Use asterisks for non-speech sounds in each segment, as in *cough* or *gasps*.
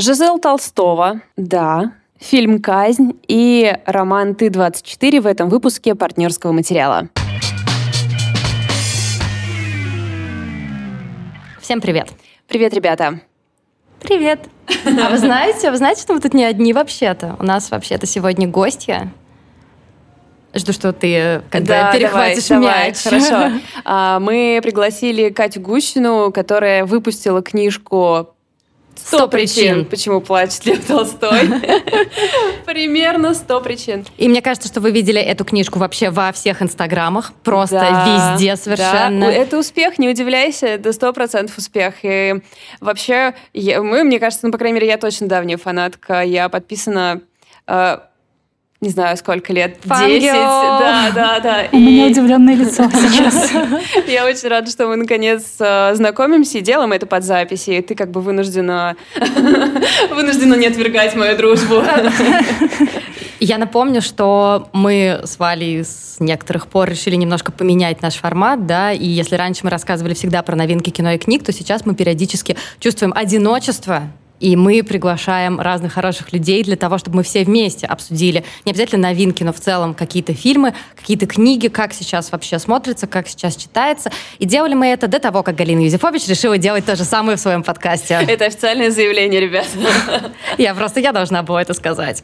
Жизел Толстого, да, фильм «Казнь» и роман «Ты-24» в этом выпуске партнерского материала. Всем привет. Привет, ребята. Привет. А вы знаете, вы знаете, что мы тут не одни вообще-то? У нас вообще-то сегодня гостья. Жду, что ты как да, перехватишь давай, мяч. Давай, хорошо. *laughs* А, мы пригласили Катю Гущину, которая выпустила книжку Сто причин, почему плачет Лев Толстой. *laughs* Примерно сто причин. И мне кажется, что вы видели эту книжку вообще во всех инстаграмах, просто да, везде совершенно. Да. Это успех, не удивляйся, это сто процентов успех. И вообще, я, мы, мне кажется, ну, по крайней мере, я точно давняя фанатка. Я подписана э, не знаю, сколько лет, десять, да, да, да. У и... меня удивленное лицо *laughs* сейчас. Я очень рада, что мы наконец э, знакомимся и делаем это под записи, и ты как бы вынуждена, *laughs* вынуждена не отвергать мою дружбу. *laughs* Я напомню, что мы с Валей с некоторых пор решили немножко поменять наш формат, да, и если раньше мы рассказывали всегда про новинки кино и книг, то сейчас мы периодически чувствуем одиночество и мы приглашаем разных хороших людей для того, чтобы мы все вместе обсудили не обязательно новинки, но в целом какие-то фильмы, какие-то книги, как сейчас вообще смотрится, как сейчас читается. И делали мы это до того, как Галина Юзефович решила делать то же самое в своем подкасте. Это официальное заявление, ребят. Я просто, я должна была это сказать.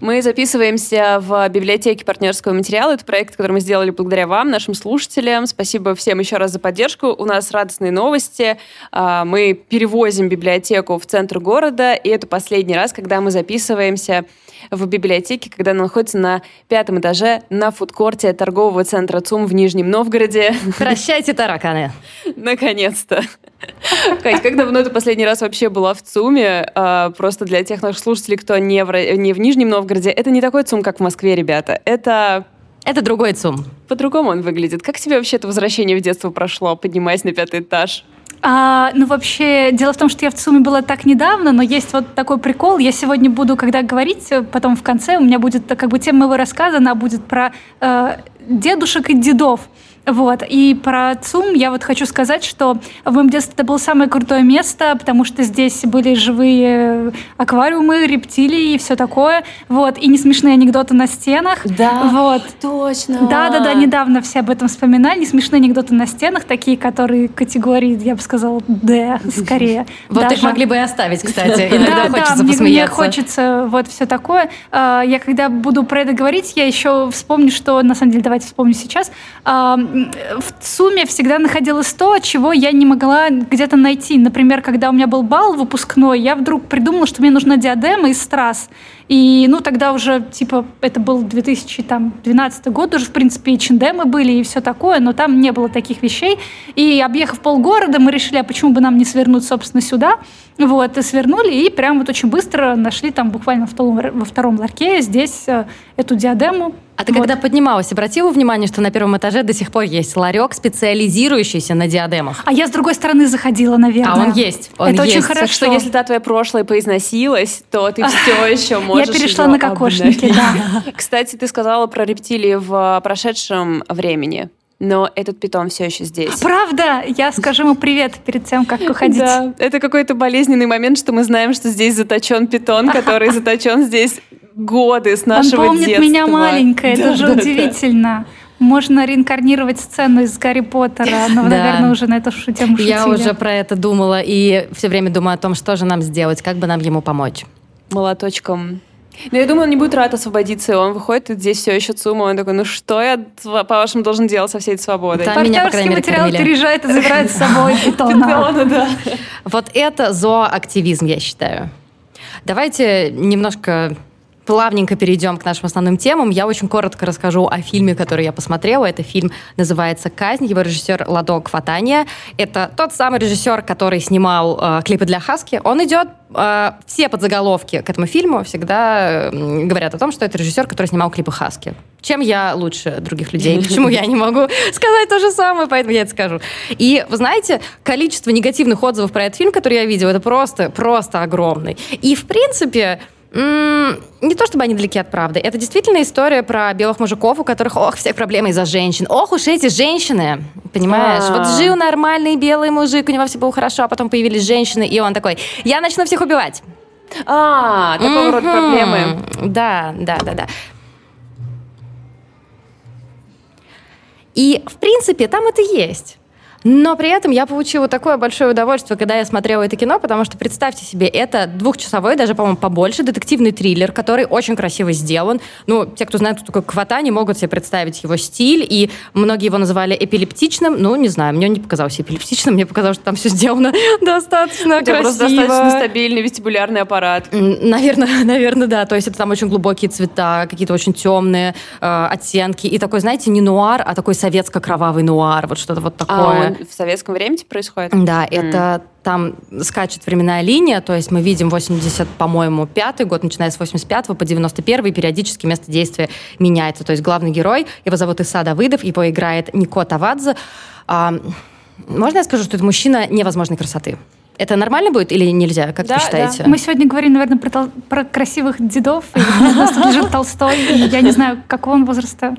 Мы записываемся в библиотеке партнерского материала. Это проект, который мы сделали благодаря вам, нашим слушателям. Спасибо всем еще раз за поддержку. У нас радостные новости. А, мы перевозим библиотеку в центр города, и это последний раз, когда мы записываемся в библиотеке, когда она находится на пятом этаже на фудкорте торгового центра ЦУМ в Нижнем Новгороде. Прощайте, тараканы. *laughs* Наконец-то. Кать, как давно ты последний раз вообще была в ЦУМе? А, просто для тех наших слушателей, кто не в, не в Нижнем Новгороде, это не такой ЦУМ, как в Москве, ребята. Это это другой ЦУМ. По-другому он выглядит. Как тебе вообще это возвращение в детство прошло, поднимаясь на пятый этаж? А, ну, вообще, дело в том, что я в ЦУМе была так недавно, но есть вот такой прикол. Я сегодня буду, когда говорить, потом в конце у меня будет, как бы, тема моего рассказа, она будет про э, дедушек и дедов. Вот. И про ЦУМ я вот хочу сказать, что в моем детстве это было самое крутое место, потому что здесь были живые аквариумы, рептилии и все такое. Вот. И не смешные анекдоты на стенах. Да, вот. точно. Да-да-да, недавно все об этом вспоминали. Не смешные анекдоты на стенах, такие, которые категории, я бы сказала, Д, скорее. Вот их могли бы и оставить, кстати. Иногда хочется посмеяться. Мне хочется вот все такое. А, я когда буду про это говорить, я еще вспомню, что, на самом деле, давайте вспомню сейчас, в сумме всегда находилось то, чего я не могла где-то найти. Например, когда у меня был бал выпускной, я вдруг придумала, что мне нужна диадема из страз. И, ну, тогда уже, типа, это был 2012 год, уже, в принципе, и чендемы были, и все такое, но там не было таких вещей. И, объехав полгорода, мы решили, а почему бы нам не свернуть, собственно, сюда. Вот, и свернули, и прям вот очень быстро нашли там буквально во втором ларьке здесь э, эту диадему. А ты вот. когда поднималась, обратила внимание, что на первом этаже до сих пор есть ларек, специализирующийся на диадемах? А я с другой стороны заходила, наверное. А он есть. Он Это есть. очень хорошо. Так что если та твоя прошлое поизносилась, то ты все еще можешь Я перешла на кокошники, да. *laughs* Кстати, ты сказала про рептилии в прошедшем времени но этот питон все еще здесь. Правда? Я скажу ему привет перед тем, как уходить. Да, это какой-то болезненный момент, что мы знаем, что здесь заточен питон, который *laughs* заточен здесь годы с нашего Он помнит детства. меня маленькая, это же удивительно. Можно реинкарнировать сцену из Гарри Поттера, но, да. наверное, уже на эту тему шутили. Я уже про это думала и все время думаю о том, что же нам сделать, как бы нам ему помочь. Молоточком ну, я думаю, он не будет рад освободиться. Он выходит, и здесь все еще ЦУМа. Он такой, ну что я, по-вашему, должен делать со всей этой свободой? Там меня, по крайней мере, материал кормили. переезжает и забирает с собой *laughs* питона. да. Вот это зооактивизм, я считаю. Давайте немножко плавненько перейдем к нашим основным темам. Я очень коротко расскажу о фильме, который я посмотрела. Это фильм называется «Казнь». Его режиссер Ладо Кватания. Это тот самый режиссер, который снимал э, клипы для Хаски. Он идет... Э, все подзаголовки к этому фильму всегда э, говорят о том, что это режиссер, который снимал клипы Хаски. Чем я лучше других людей? Почему я не могу *laughs* сказать то же самое? Поэтому я это скажу. И, вы знаете, количество негативных отзывов про этот фильм, который я видела, это просто, просто огромный. И, в принципе, не то чтобы они далеки от правды. Это действительно история про белых мужиков, у которых, ох, все проблемы из-за женщин. Ох уж эти женщины, понимаешь? Вот а. жил нормальный белый мужик, у него все было хорошо, а потом появились женщины, и он такой, я начну всех убивать. А, такого рода проблемы. Да, да, да, да. И, в принципе, там это есть. Но при этом я получила такое большое удовольствие, когда я смотрела это кино, потому что, представьте себе, это двухчасовой, даже, по-моему, побольше, детективный триллер, который очень красиво сделан. Ну, те, кто знает, кто такой Кватани, могут себе представить его стиль, и многие его называли эпилептичным. Ну, не знаю, мне он не показался эпилептичным, мне показалось, что там все сделано *laughs* достаточно красиво. просто достаточно стабильный вестибулярный аппарат. Наверное, наверное, *laughs* да. То есть это там очень глубокие цвета, какие-то очень темные э, оттенки. И такой, знаете, не нуар, а такой советско-кровавый нуар. Вот что-то вот такое. А в советском времени происходит? Да, mm. это там скачет временная линия, то есть мы видим 80, по-моему, пятый год, начиная с 85 по 91 и периодически место действия меняется. То есть главный герой, его зовут Иса Давыдов, его играет Нико Тавадзе. А, можно я скажу, что это мужчина невозможной красоты? Это нормально будет или нельзя, как да, вы считаете? Да. Мы сегодня говорим, наверное, про, тол- про красивых дедов. И у нас тут лежит Толстой. Я не знаю, какого он возраста.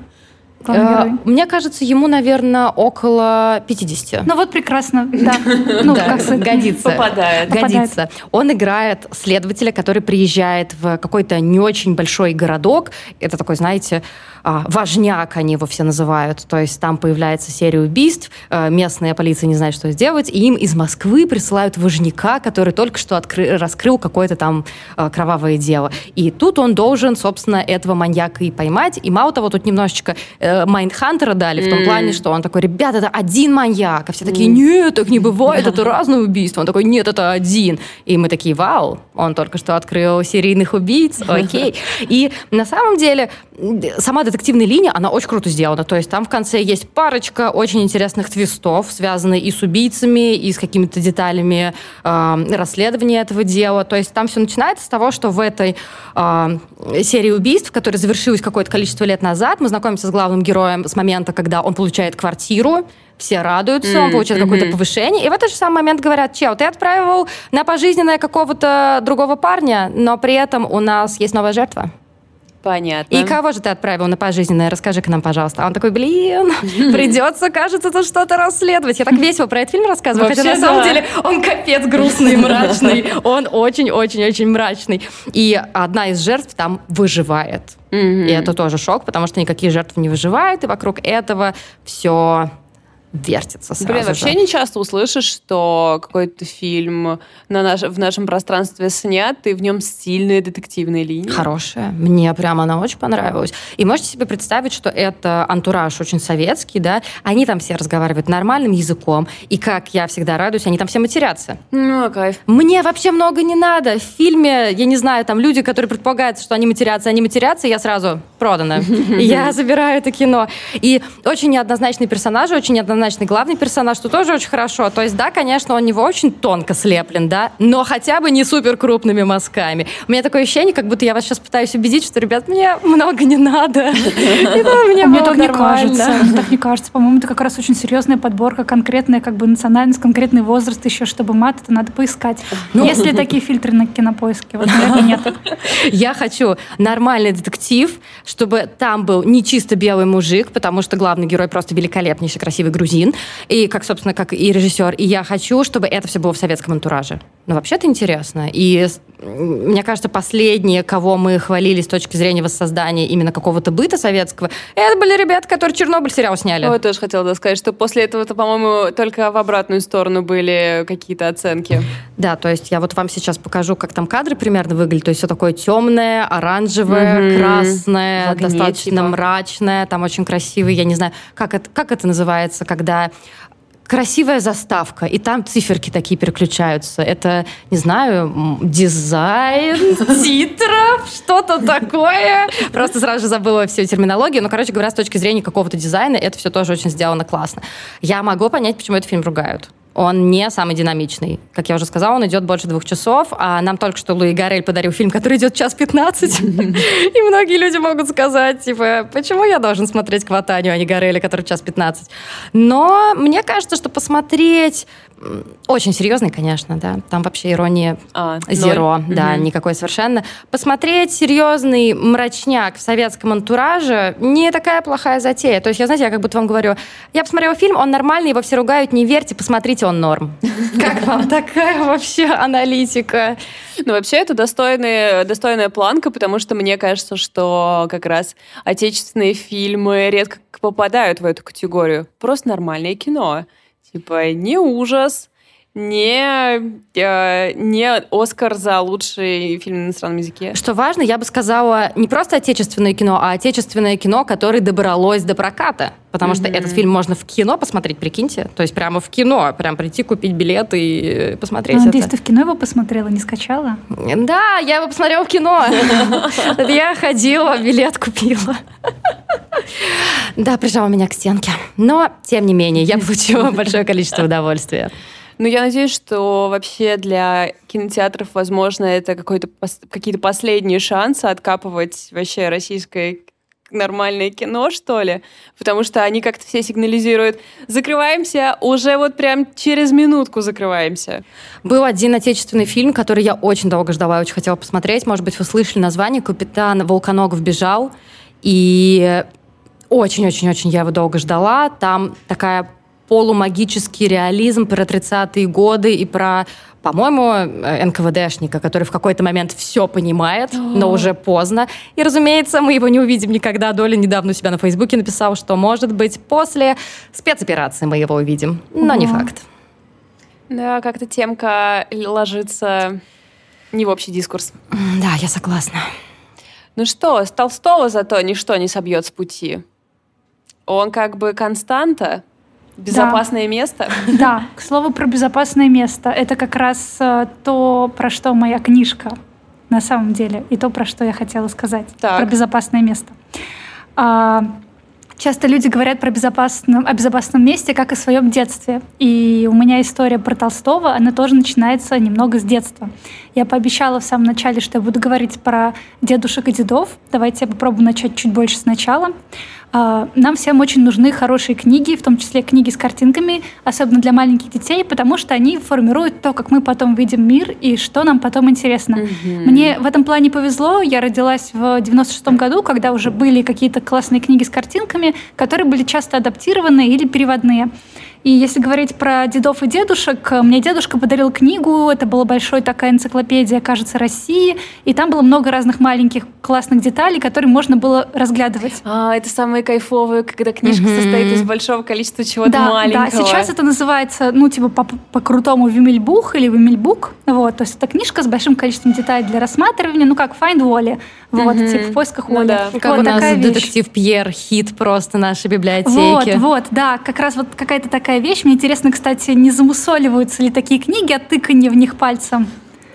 Э, мне кажется, ему, наверное, около 50. Ну вот прекрасно, да. Ну, как годится. Попадает. Годится. Он играет следователя, который приезжает в какой-то не очень большой городок. Это такой, знаете, важняк, они его все называют. То есть там появляется серия убийств, э, местная полиция не знает, что сделать, и им из Москвы присылают важняка, который только что откры- раскрыл какое-то там э, кровавое дело. И тут он должен, собственно, этого маньяка и поймать. И мало того, тут немножечко э, Майндхантера дали в том mm. плане, что он такой, ребят, это один маньяк. А все такие, нет, так не бывает, это разные убийства. Он такой, нет, это один. И мы такие, вау, он только что открыл серийных убийц, *laughs* окей. И на самом деле сама детективная линия, она очень круто сделана. То есть там в конце есть парочка очень интересных твистов, связанные и с убийцами, и с какими-то деталями э, расследования этого дела. То есть там все начинается с того, что в этой э, серии убийств, которая завершилась какое-то количество лет назад, мы знакомимся с главным героем с момента, когда он получает квартиру, все радуются, mm, он получает mm-hmm. какое-то повышение. И в этот же самый момент говорят, чел, ты отправил на пожизненное какого-то другого парня, но при этом у нас есть новая жертва. Понятно. И кого же ты отправил на пожизненное? Расскажи-ка нам, пожалуйста. А он такой, блин, *laughs* придется, кажется, тут что-то расследовать. Я так весело про этот фильм рассказываю, хотя на самом деле он капец грустный *laughs* мрачный. Он очень-очень-очень мрачный. И одна из жертв там выживает. И это тоже шок, потому что никакие жертвы не выживают, и вокруг этого все вертится сразу Блин, вообще же. не часто услышишь, что какой-то фильм на наш, в нашем пространстве снят, и в нем сильные детективные линии. Хорошая. Мне прямо она очень понравилась. И можете себе представить, что это антураж очень советский, да? Они там все разговаривают нормальным языком, и как я всегда радуюсь, они там все матерятся. Ну, кайф. Мне вообще много не надо. В фильме, я не знаю, там люди, которые предполагают, что они матерятся, они матерятся, я сразу продана. *laughs* Я забираю это кино. И очень неоднозначные персонажи, очень неоднозначные однозначный главный персонаж, что тоже очень хорошо. То есть, да, конечно, он него очень тонко слеплен, да, но хотя бы не супер крупными мазками. У меня такое ощущение, как будто я вас сейчас пытаюсь убедить, что, ребят, мне много не надо. *laughs* Мне так не кажется. Так не кажется. По-моему, это как раз очень серьезная подборка, конкретная как бы национальность, конкретный возраст еще, чтобы мат, это надо поискать. Ну. Если такие фильтры на кинопоиске, вот, наверное, нет. *laughs* Я хочу нормальный детектив, чтобы там был не чисто белый мужик, потому что главный герой просто великолепнейший, красивый грузин, грузин, и как, собственно, как и режиссер. И я хочу, чтобы это все было в советском антураже. Ну, вообще-то интересно. И мне кажется, последние, кого мы хвалили с точки зрения воссоздания именно какого-то быта советского, это были ребята, которые Чернобыль сериал сняли. Ой, тоже хотела сказать, что после этого-то, по-моему, только в обратную сторону были какие-то оценки. Да, то есть я вот вам сейчас покажу, как там кадры примерно выглядят. То есть все такое темное, оранжевое, угу. красное, огне, достаточно типа. мрачное, там очень красивый, я не знаю, как это, как это называется, когда красивая заставка, и там циферки такие переключаются. Это, не знаю, дизайн *laughs* титров, что-то такое. Просто сразу же забыла всю терминологию. Но, короче говоря, с точки зрения какого-то дизайна, это все тоже очень сделано классно. Я могу понять, почему этот фильм ругают он не самый динамичный. Как я уже сказала, он идет больше двух часов, а нам только что Луи Гарель подарил фильм, который идет час пятнадцать. *laughs* И многие люди могут сказать, типа, почему я должен смотреть Кватанию, а не Гареля, который час пятнадцать? Но мне кажется, что посмотреть очень серьезный, конечно, да. Там вообще ирония а, зеро, да, угу. никакой совершенно. Посмотреть серьезный мрачняк в советском антураже не такая плохая затея. То есть, я, знаете, я как будто вам говорю, я посмотрела фильм, он нормальный, его все ругают, не верьте, посмотрите, он норм. *laughs* Как вам такая вообще аналитика? Ну, вообще, это достойная, достойная планка, потому что мне кажется, что как раз отечественные фильмы редко попадают в эту категорию. Просто нормальное кино. Типа не ужас, не, э, не Оскар за лучший фильм на иностранном языке. Что важно, я бы сказала, не просто отечественное кино, а отечественное кино, которое добралось до проката. Потому mm-hmm. что этот фильм можно в кино посмотреть, прикиньте. То есть прямо в кино, прям прийти, купить билет и посмотреть ну, Надеюсь, ты в кино его посмотрела, не скачала? Да, я его посмотрела в кино. *laughs* Я ходила, билет купила. Да, прижала меня к стенке. Но, тем не менее, я получила большое количество удовольствия. Ну, я надеюсь, что вообще для кинотеатров, возможно, это какой-то какие-то последние шансы откапывать вообще российское нормальное кино, что ли, потому что они как-то все сигнализируют, закрываемся, уже вот прям через минутку закрываемся. Был один отечественный фильм, который я очень долго ждала очень хотела посмотреть. Может быть, вы слышали название «Капитан Волконогов бежал». И очень-очень-очень я его долго ждала. Там такая полумагический реализм про 30-е годы и про, по-моему, э, НКВДшника, который в какой-то момент все понимает, но уже поздно. И, разумеется, мы его не увидим никогда. Доля недавно у себя на Фейсбуке написал, что, может быть, после спецоперации мы его увидим. Но не факт. Да, как-то темка ложится не в общий дискурс. Да, я согласна. Ну что, с Толстого зато ничто не собьет с пути. Он как бы константа, Безопасное да. место? *laughs* Да, к слову про безопасное место. Это как раз э, то, про что моя книжка на самом деле, и то, про что я хотела сказать. Так. Про безопасное место. А, часто люди говорят про безопасном, о безопасном месте, как о своем детстве. И у меня история про Толстого, она тоже начинается немного с детства. Я пообещала в самом начале, что я буду говорить про дедушек и дедов. Давайте я попробую начать чуть больше сначала. А, нам всем очень нужны хорошие книги, в том числе книги с картинками, особенно для маленьких детей, потому что они формируют то, как мы потом видим мир и что нам потом интересно. Mm-hmm. Мне в этом плане повезло. Я родилась в 96-м году, когда уже были какие-то классные книги с картинками, которые были часто адаптированы или переводные. И если говорить про дедов и дедушек, мне дедушка подарил книгу, это была большая такая энциклопедия, кажется, России, и там было много разных маленьких классных деталей, которые можно было разглядывать. А, это самые кайфовые, когда книжка mm-hmm. состоит из большого количества чего-то да, маленького. Да, сейчас это называется, ну, типа по-крутому Вимельбух или Вимельбук, вот, то есть это книжка с большим количеством деталей для рассматривания, ну, как Find Wally, вот, mm-hmm. типа в поисках Уолли. Ну, да. Как вот у нас вещь. детектив Пьер, хит просто нашей библиотеки. Вот, вот, да, как раз вот какая-то такая вещь. Мне интересно, кстати, не замусоливаются ли такие книги от тыканья в них пальцем?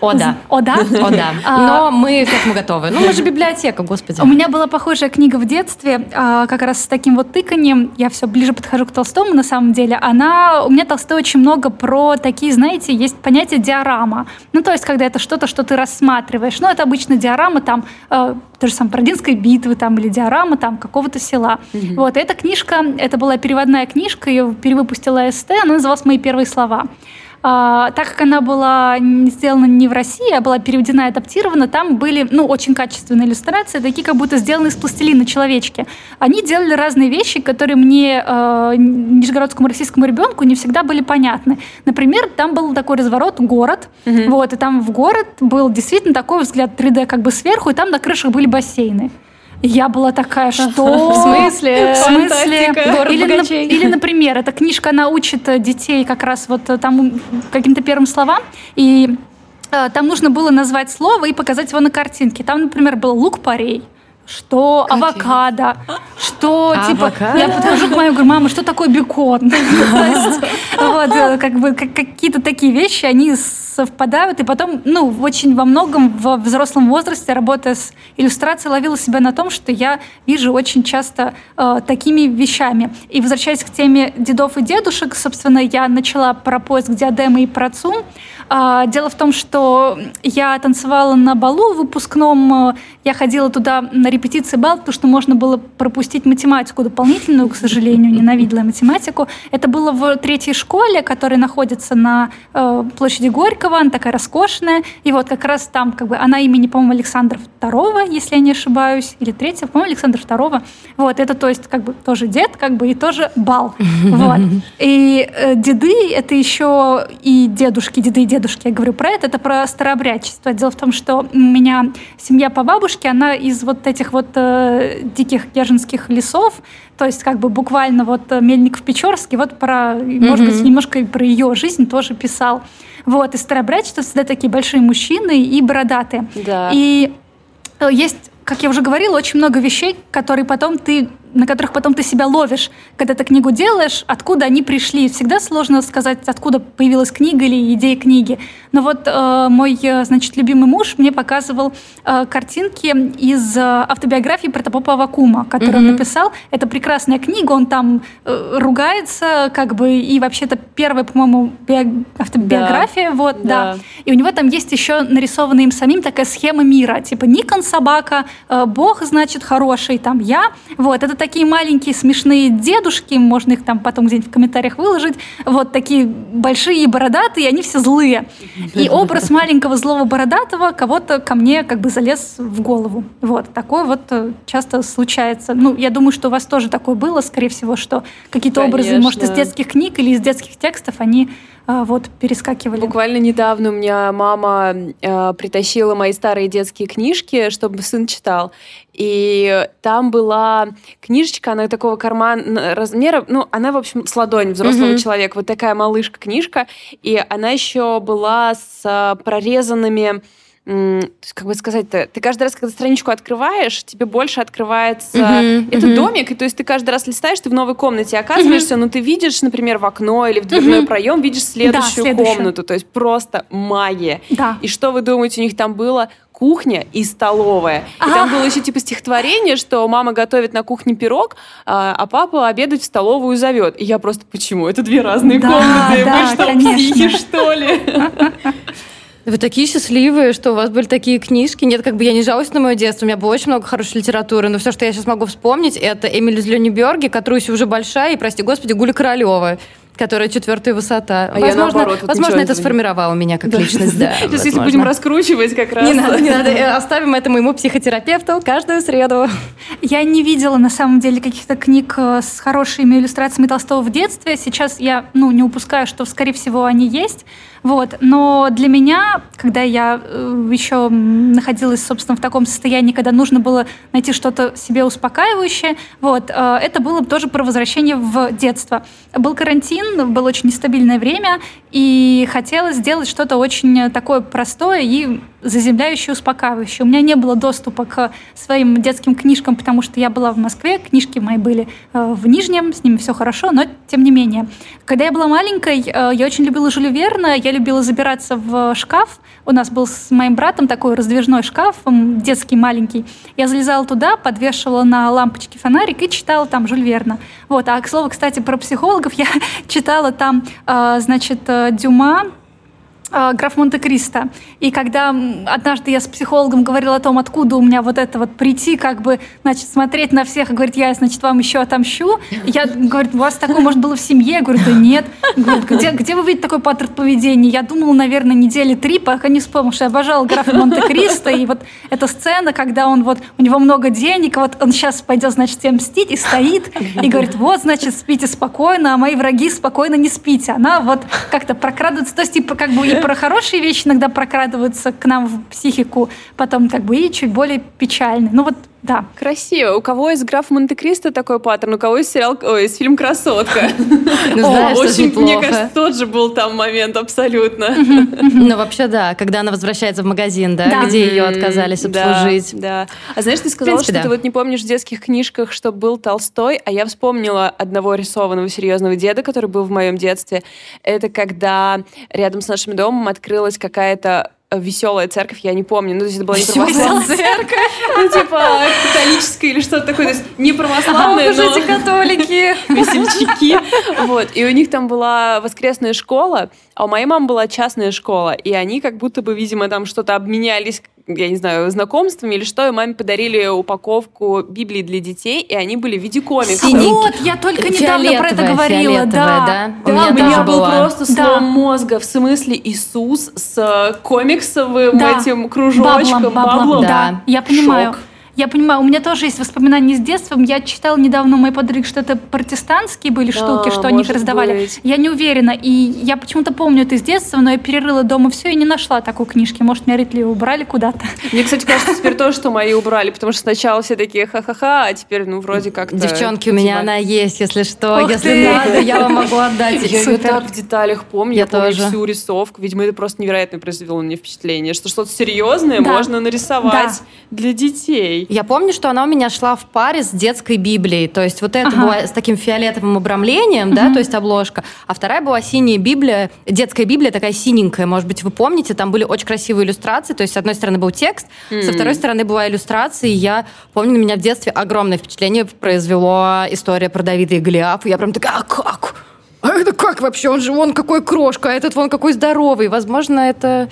О, да. О, да? О, *laughs* да. Но мы к этому готовы. Ну, мы же библиотека, господи. У меня была похожая книга в детстве, а, как раз с таким вот тыканием. Я все ближе подхожу к Толстому, на самом деле. Она... У меня Толстой очень много про такие, знаете, есть понятие диорама. Ну, то есть, когда это что-то, что ты рассматриваешь. Ну, это обычно диорама там, э, то же самое, Продинской битвы там, или диорама там какого-то села. Вот, эта книжка, это была переводная книжка, ее перевыпустила СТ, она называлась «Мои первые слова». А, так как она была сделана не в России, а была переведена и адаптирована, там были ну, очень качественные иллюстрации, такие как будто сделаны из пластилина человечки. Они делали разные вещи, которые мне, э, нижегородскому российскому ребенку, не всегда были понятны. Например, там был такой разворот город, угу. вот, и там в город был действительно такой взгляд 3D как бы сверху, и там на крышах были бассейны. Я была такая, что... В смысле? В смысле? или, или, например, эта книжка, она учит э, детей как раз вот э, там каким-то первым словам, и э, там нужно было назвать слово и показать его на картинке. Там, например, был лук-порей что Какие? авокадо, что типа я подхожу к маме говорю, мама, что такое бекон? *laughs* Вот как бы какие-то такие вещи, они совпадают, и потом, ну, очень во многом в взрослом возрасте, работая с иллюстрацией, ловила себя на том, что я вижу очень часто э, такими вещами. И возвращаясь к теме дедов и дедушек, собственно, я начала про поиск диадемы и про ЦУМ. А, дело в том, что я танцевала на балу выпускном, я ходила туда на репетиции бал, потому что можно было пропустить математику дополнительную, к сожалению, ненавидела математику. Это было в третьей школе, которая находится на э, площади Горького, она такая роскошная, и вот как раз там, как бы, она имени, по-моему, Александра II, если я не ошибаюсь, или третьего, по-моему, Александра II. Вот, это, то есть, как бы, тоже дед, как бы, и тоже бал. *laughs* Вот. И э, деды, это еще и дедушки, деды и дедушки, я говорю про это, это про старообрядчество. Дело в том, что у меня семья по бабушке, она из вот этих вот э, диких гержинских лесов, то есть как бы буквально вот э, Мельников-Печорский, вот про, mm-hmm. может быть, немножко и про ее жизнь тоже писал. Вот, и старообрядчество всегда такие большие мужчины и бородатые. Да. И э, есть как я уже говорила, очень много вещей, которые потом ты на которых потом ты себя ловишь, когда ты книгу делаешь, откуда они пришли. Всегда сложно сказать, откуда появилась книга или идея книги. Но вот э, мой, э, значит, любимый муж мне показывал э, картинки из э, автобиографии Протопопа Вакума, которую mm-hmm. он написал. Это прекрасная книга, он там э, ругается, как бы, и вообще это первая, по-моему, био- автобиография, да. вот, да. да. И у него там есть еще нарисованная им самим такая схема мира, типа Никон собака, э, Бог, значит, хороший, там я. Вот, это такие маленькие смешные дедушки, можно их там потом где-нибудь в комментариях выложить, вот такие большие бородатые, они все злые. И образ маленького злого бородатого кого-то ко мне как бы залез в голову. Вот, такое вот э, часто случается. Ну, я думаю, что у вас тоже такое было, скорее всего, что какие-то образы, может, из детских книг или из детских текстов, они вот перескакивали. Буквально недавно у меня мама э, притащила мои старые детские книжки, чтобы сын читал. И там была книжечка, она такого кармана размера, ну, она, в общем, с ладонь взрослого mm-hmm. человека, вот такая малышка-книжка, и она еще была с а, прорезанными как бы сказать-то, ты каждый раз, когда страничку открываешь, тебе больше открывается uh-huh, этот uh-huh. домик, и то есть ты каждый раз листаешь, ты в новой комнате оказываешься, uh-huh. но ты видишь, например, в окно или в дверной uh-huh. проем, видишь следующую, да, следующую комнату, то есть просто магия. Да. И что вы думаете, у них там было? кухня и столовая. И там было еще типа стихотворение, что мама готовит на кухне пирог, а, а папа обедать в столовую зовет. И я просто, почему? Это две разные да, комнаты. Да, Вы что, конечно. психи, что ли? *laughs* Вы такие счастливые, что у вас были такие книжки. Нет, как бы я не жалуюсь на мое детство. У меня было очень много хорошей литературы, но все, что я сейчас могу вспомнить, это Эмиль из Лёнеберги, которая уже большая, и, прости господи, Гуля Королева которая четвертая высота. А возможно, наоборот, вот возможно это сформировало меня как да. личность, да. Сейчас, если будем раскручивать как раз. Не надо, не надо. Э, оставим это моему психотерапевту каждую среду. Я не видела, на самом деле, каких-то книг э, с хорошими иллюстрациями Толстого в детстве. Сейчас я, ну, не упускаю, что, скорее всего, они есть. Вот. Но для меня, когда я э, еще находилась, собственно, в таком состоянии, когда нужно было найти что-то себе успокаивающее, вот, э, это было тоже про возвращение в детство. Был карантин, было очень нестабильное время, и хотелось сделать что-то очень такое простое и заземляющее, успокаивающее. У меня не было доступа к своим детским книжкам, потому что я была в Москве, книжки мои были э, в Нижнем, с ними все хорошо, но тем не менее. Когда я была маленькой, я очень любила Жюля Верна, я любила забираться в шкаф. У нас был с моим братом такой раздвижной шкаф, детский маленький. Я залезала туда, подвешивала на лампочке фонарик и читала там Жюль Верна. Вот. А, к слову, кстати, про психологов *laughs* я читала там, а, значит, э, Дюма, граф Монте-Кристо. И когда однажды я с психологом говорила о том, откуда у меня вот это вот прийти, как бы, значит, смотреть на всех и говорить, я, значит, вам еще отомщу. Я, говорю, у вас такое, может, было в семье? Я говорю, да нет. Говорит, где, где вы видите такой паттерн поведения? Я думала, наверное, недели три, пока не вспомнил, что я обожала графа Монте-Кристо. И вот эта сцена, когда он вот, у него много денег, вот он сейчас пойдет, значит, всем мстить, и стоит, и говорит, вот, значит, спите спокойно, а мои враги спокойно не спите. Она вот как-то прокрадывается, то есть, типа, как бы про хорошие вещи иногда прокрадываются к нам в психику, потом как бы и чуть более печальные. Ну вот да. Красиво. У кого из граф Монте-Кристо такой паттерн, у кого из сериал, ой, из фильм «Красотка». *laughs* Ну, очень, мне кажется, тот же был там момент абсолютно. *laughs* Ну, вообще, да, когда она возвращается в магазин, да, где ее отказались обслужить. Да, А знаешь, ты сказала, что ты вот не помнишь в детских книжках, что был Толстой, а я вспомнила одного рисованного серьезного деда, который был в моем детстве. Это когда рядом с нашим домом открылась какая-то веселая церковь, я не помню. Ну, то есть это была не православная церковь. ну, типа, католическая или что-то такое. То есть не православная, но Слушайте, католики. *laughs* весельчаки. Вот. И у них там была воскресная школа, а у моей мамы была частная школа. И они как будто бы, видимо, там что-то обменялись я не знаю, знакомствами или что, и маме подарили упаковку Библии для детей, и они были в виде комиксов. Синий. Вот, я только недавно про это говорила, да. да? Да, У меня у меня был была. просто Да. слом мозга, в смысле Иисус с э, комиксовым Да. этим кружочком, Баблом, баблом, баблом. да. Я понимаю. Шок. Я понимаю, у меня тоже есть воспоминания с детством. Я читала недавно у моей подруги, что это протестантские были Да, штуки, что они их раздавали. быть. Я не уверена. И я почему-то помню это из детства, но я перерыла дома все и не нашла такой книжки. Может, меня родители убрали куда-то. Мне, кстати, кажется, теперь тоже, что мои убрали, потому что сначала все такие ха-ха-ха, а теперь, ну, вроде как-то... Девчонки, у меня типа, она есть, если что. Если ты. надо, я вам могу отдать. Я ее так в деталях помню, Я я, помню тоже. всю рисовку. Видимо, это просто невероятно произвело на меня впечатление, что что-то серьезное Да. можно нарисовать для детей. Я помню, что она у меня шла в паре с детской Библией. То есть вот это Ага. была с таким фиолетовым обрамлением, да, то есть обложка. А вторая была синяя Библия, детская Библия такая синенькая, может быть, вы помните, там были очень красивые иллюстрации. То есть с одной стороны был текст, со М. второй стороны была иллюстрация. И я помню, на меня в детстве огромное впечатление произвело история про Давида и Голиафа. Я прям такая, а как? А это как вообще? Он же вон какой крошка, а этот вон какой здоровый. Возможно, это,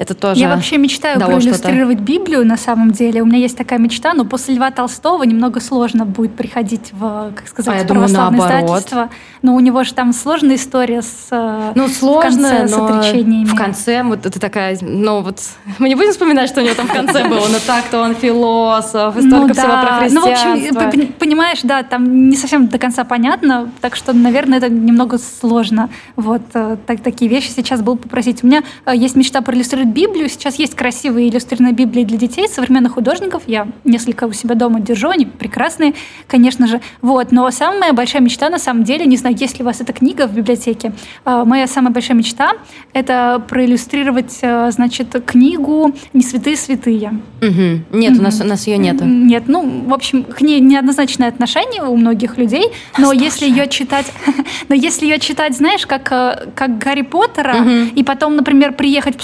это тоже Я вообще мечтаю проиллюстрировать Библию на самом деле. У меня есть такая мечта, но после Льва Толстого немного сложно будет приходить в, как сказать, А в думаю, православное наоборот. издательство. Но у него же там сложная история с э, Ну, сложно, в конце с но отречениями. в конце вот это такая, ну вот, *laughs* мы не будем вспоминать, что у него там в конце было, но так-то он философ, и столько всего про Ну, в общем, христианство. понимаешь, да, там не совсем до конца понятно, так что, наверное, это немного сложно. Вот э, так, такие вещи сейчас было попросить. У меня э, есть мечта проиллюстрировать Библию. Сейчас есть красивые иллюстрированные Библии для детей, современных художников. Я несколько у себя дома держу, они прекрасные, конечно же. Вот. Но самая большая мечта, на самом деле, не знаю, есть ли у вас эта книга в библиотеке, э, моя самая большая мечта — это проиллюстрировать, э, значит, книгу «Не святые святые». Мгм. Нет, у нас, у нас ее нету. Нет, ну, в общем, к ней неоднозначное отношение у многих людей, но если ее читать, *laughs* но если ее читать, знаешь, как, э, как Гарри Поттера, Мгм. и потом, например, приехать в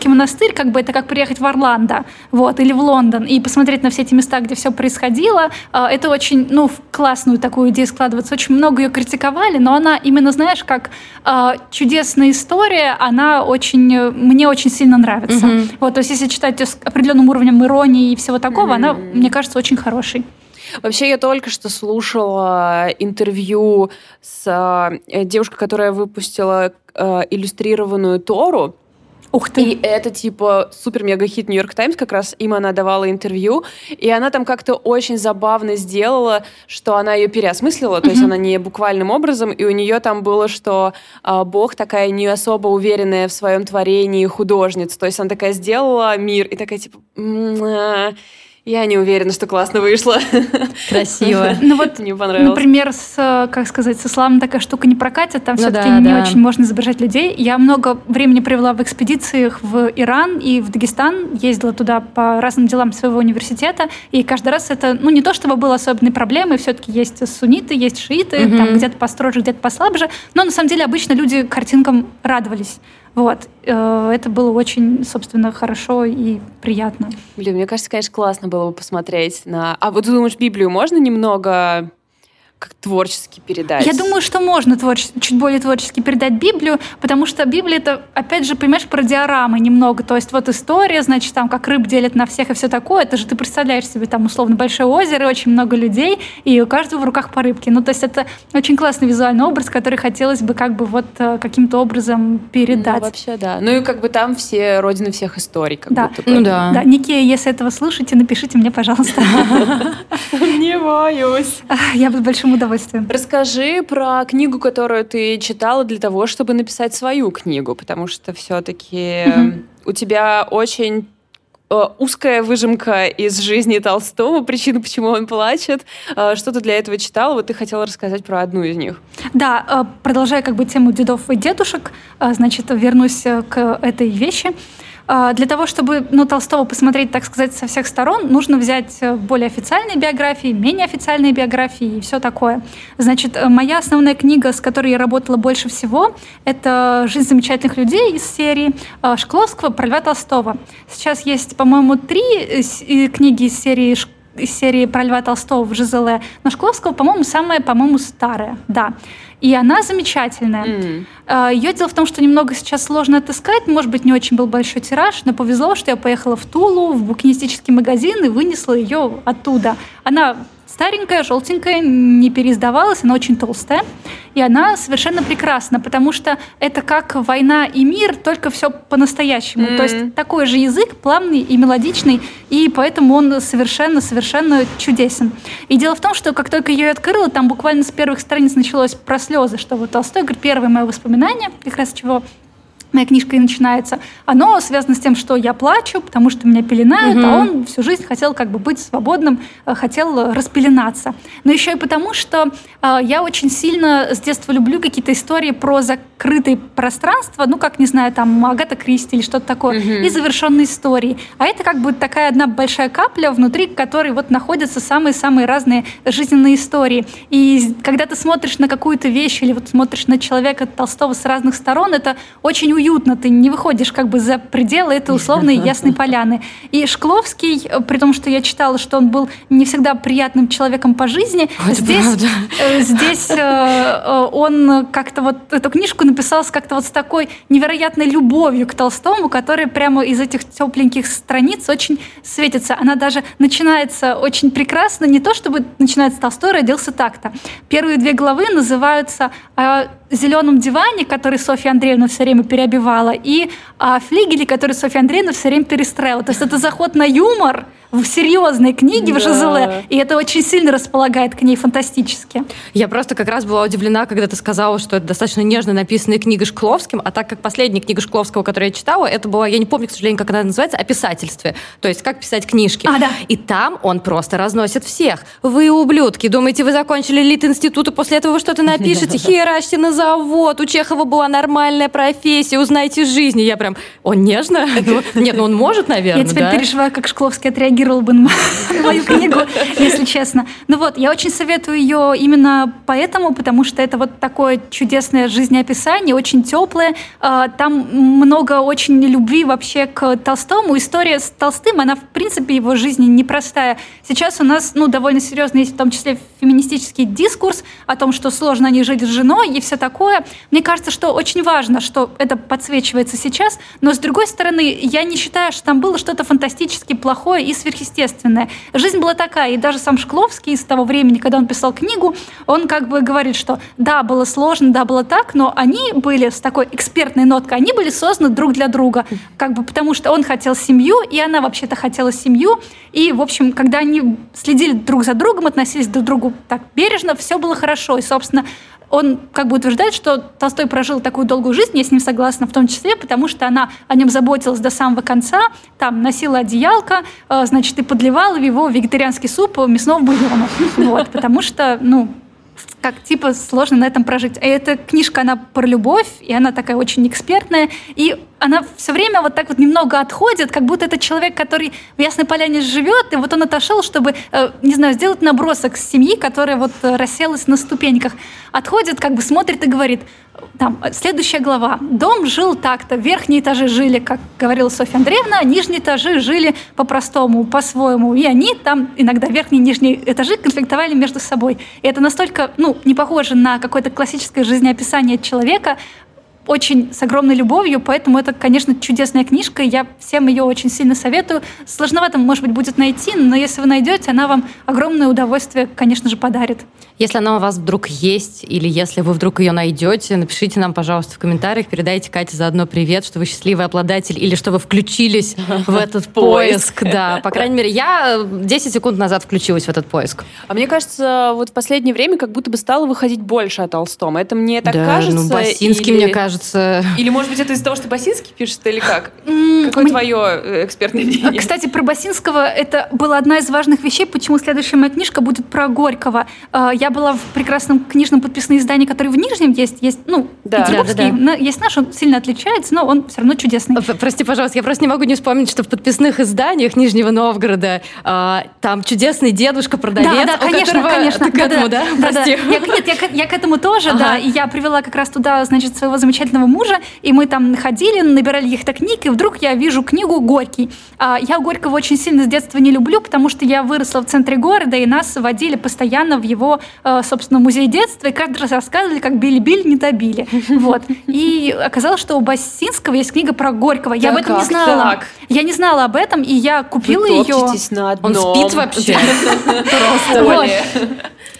Псково-Печорский монастырь, как бы это как приехать в Орландо, вот, или в Лондон, и посмотреть на все эти места, где все происходило, э, это очень, ну, в классную такую идею складывается. Очень много ее критиковали, но она именно, знаешь, как э, чудесная история, она очень, мне очень сильно нравится. Мгм. Вот, то есть если читать её с определенным уровнем иронии и всего такого, она, мне кажется, очень хорошей. Вообще, я только что слушала интервью с э, девушкой, которая выпустила э, иллюстрированную Тору. Ух ты! И это типа супер-мега-хит Нью-Йорк Таймс, как раз им она давала интервью. И она там как-то очень забавно сделала, что она ее переосмыслила, то есть она не буквальным образом, и у нее там было, что а, Бог такая не особо уверенная в своем творении художница. То есть она такая сделала мир, и такая типа... «М, а, Я не уверена, что классно вышло. Красиво. *laughs* Ну вот, Мне понравилось. например, с, э, как сказать, с исламом такая штука не прокатит, там Ну все-таки да, не да. очень можно изображать людей. Я много времени провела в экспедициях в Иран и в Дагестан, ездила туда по разным делам своего университета, и каждый раз это, ну не то чтобы было особенной проблемой, все-таки есть сунниты, есть шииты, Мгм. там где-то построже, где-то послабже, но на самом деле обычно люди картинкам радовались. Вот. Э, Это было очень, собственно, хорошо и приятно. Блин, мне кажется, конечно, классно было бы посмотреть на... А вот ты думаешь, Библию можно немного как творчески передать? Я думаю, что можно творче- чуть более творчески передать Библию, потому что Библия это, опять же, понимаешь, про диорамы немного. То есть вот история, значит, там как рыб делят на всех и все такое. Это же ты представляешь себе там условно большое озеро, очень много людей, и у каждого в руках по рыбке. Ну, то есть это очень классный визуальный образ, который хотелось бы как бы вот э, каким-то образом Ну, передать. вообще, да. Ну и как бы там все родины всех историй, как Да. будто бы. Ну да. Да, Никея, если этого слушаете, напишите мне, пожалуйста. *laughs* Сомневаюсь. Я бы с большим удовольствием. Расскажи про книгу, которую ты читала для того, чтобы написать свою книгу, потому что все-таки Мгм. у тебя очень э, узкая выжимка из жизни Толстого, причина, почему он плачет. Э, Что ты для этого читала? Вот ты хотела рассказать про одну из них. Да, э, продолжая как бы тему дедов и дедушек, э, значит, вернусь э, к этой вещи. А, для того, чтобы ну, Толстого посмотреть, так сказать, со всех сторон, нужно взять э, более официальные биографии, менее официальные биографии и все такое. Значит, э, моя основная книга, с которой я работала больше всего, это «Жизнь замечательных людей» из серии э, Шкловского про Льва Толстого. Сейчас есть, по-моему, три книги из серии из серии про Льва Толстого в ЖЗЛ, но Шкловского, по-моему, самая, по-моему, старая, да. И она замечательная. Mm. А, Ее дело в том, что немного сейчас сложно отыскать. Может быть, не очень был большой тираж, но повезло, что я поехала в Тулу, в букинистический магазин и вынесла ее оттуда. Она старенькая, желтенькая, не переиздавалась, она очень толстая. И она совершенно прекрасна, потому что это как война и мир, только все по-настоящему. Mm-hmm. То есть такой же язык, плавный и мелодичный, и поэтому он совершенно-совершенно чудесен. И дело в том, что как только ее открыла, там буквально с первых страниц началось про слезы, что вот Толстой говорит, первое мое воспоминание, как раз чего моя книжка и начинается, оно связано с тем, что я плачу, потому что меня пеленают, угу. а он всю жизнь хотел как бы быть свободным, э, хотел распеленаться. Но еще и потому, что э, я очень сильно с детства люблю какие-то истории про закрытые пространства, ну, как, не знаю, там, Агата Кристи или что-то такое, угу. и завершенные истории. А это как бы такая одна большая капля, внутри которой вот находятся самые-самые разные жизненные истории. И когда ты смотришь на какую-то вещь или вот смотришь на человека Толстого с разных сторон, это очень уютно, ты не выходишь как бы за пределы этой условной *laughs* ясной поляны. И Шкловский, при том, что я читала, что он был не всегда приятным человеком по жизни, Ой, здесь, э, здесь э, э, он как-то вот эту книжку написал как-то вот с такой невероятной любовью к Толстому, которая прямо из этих тепленьких страниц очень светится. Она даже начинается очень прекрасно, не то чтобы начинается Толстой родился так-то. Первые две главы называются зеленом диване, который Софья Андреевна все время переобивала, и а, флигеле, который Софья Андреевна все время перестраивала. То есть это заход на юмор, в серьезной книге да. в ЖЗЛ, и это очень сильно располагает к ней фантастически. Я просто как раз была удивлена, когда ты сказала, что это достаточно нежно написанная книга Шкловским, а так как последняя книга Шкловского, которую я читала, это была, я не помню, к сожалению, как она называется, о писательстве. То есть как писать книжки. А, да. И там он просто разносит всех. Вы ублюдки, думаете, вы закончили Лит-институт, и после этого вы что-то напишете? *laughs* Херачьте на завод, у Чехова была нормальная профессия, узнайте жизнь. я прям, он нежно? *laughs* Нет, ну он может, наверное, Я теперь переживаю, как Шкловский отреагирует реагировал бы на *laughs* мою книгу, если честно. Ну вот, я очень советую ее именно поэтому, потому что это вот такое чудесное жизнеописание, очень теплое. А, там много очень любви вообще к Толстому. История с Толстым, она в принципе его жизни непростая. Сейчас у нас ну, довольно серьезно есть в том числе феминистический дискурс о том, что сложно они жить с женой и все такое. Мне кажется, что очень важно, что это подсвечивается сейчас, но с другой стороны, я не считаю, что там было что-то фантастически плохое и сверхъестественное. Жизнь была такая, и даже сам Шкловский из того времени, когда он писал книгу, он как бы говорит, что да, было сложно, да, было так, но они были с такой экспертной ноткой, они были созданы друг для друга, как бы потому что он хотел семью, и она вообще-то хотела семью, и, в общем, когда они следили друг за другом, относились друг к другу так бережно, все было хорошо, и, собственно, он как бы утверждает, что Толстой прожил такую долгую жизнь, я с ним согласна, в том числе, потому что она о нем заботилась до самого конца, там носила одеялко, э, значит, и подливала в его вегетарианский суп мясного бульона. *laughs* Вот, потому что, ну, как типа сложно на этом прожить. И эта книжка, она про любовь, и она такая очень экспертная, и она все время вот так вот немного отходит, как будто это человек, который в Ясной Поляне живет, и вот он отошел, чтобы, э, не знаю, сделать набросок с семьи, которая вот э, расселась на ступеньках. Отходит, как бы смотрит и говорит, там, следующая глава. Дом жил так-то, верхние этажи жили, как говорила Софья Андреевна, а нижние этажи жили по-простому, по-своему. И они там иногда верхние и нижние этажи конфликтовали между собой. И это настолько, ну, не похоже на какое-то классическое жизнеописание человека, очень с огромной любовью, поэтому это, конечно, чудесная книжка, я всем ее очень сильно советую. Сложновато, может быть, будет найти, но если вы найдете, она вам огромное удовольствие, конечно же, подарит. Если она у вас вдруг есть, или если вы вдруг ее найдете, напишите нам, пожалуйста, в комментариях, передайте Кате заодно привет, что вы счастливый обладатель, или что вы включились *laughs* в этот поиск. Да, по крайней мере, я 10 секунд назад включилась в этот поиск. А мне кажется, вот в последнее время как будто бы стало выходить больше о Толстом. Это мне так да, кажется? ну, Басинский, мне кажется, кажется... Или, может быть, это из-за того, что Басинский пишет, или как? Какое мне- твое э, экспертное мнение? Кстати, про Басинского это была одна из важных вещей, почему следующая моя книжка будет про Горького. Э, Я была в прекрасном книжном подписном издании, который в Нижнем есть, есть, ну, Да. петербургский, Да-да-да. на- есть наш, он сильно отличается, но он все равно чудесный. Прости, пожалуйста, я просто не могу не вспомнить, что в подписных изданиях Нижнего Новгорода а, там чудесный дедушка-продавец, Да, да, конечно, которого- конечно. Ты к этому, да? Прости. Я, нет, я, к- я к этому тоже, Ага. да. И я привела как раз туда, значит, своего замечательного мужа, и мы там ходили, набирали каких-то книг, и вдруг я вижу книгу «Горький». А, я Горького очень сильно с детства не люблю, потому что я выросла в центре города, и нас водили постоянно в его, э, собственно, музей детства, и каждый раз рассказывали, как били-били, не добили. *laughs* Вот. И оказалось, что у Басинского есть книга про Горького. Я Да об этом не знала. так? Я не знала об этом, и я купила Вы ее. на Он одном. спит вообще? *laughs* Просто.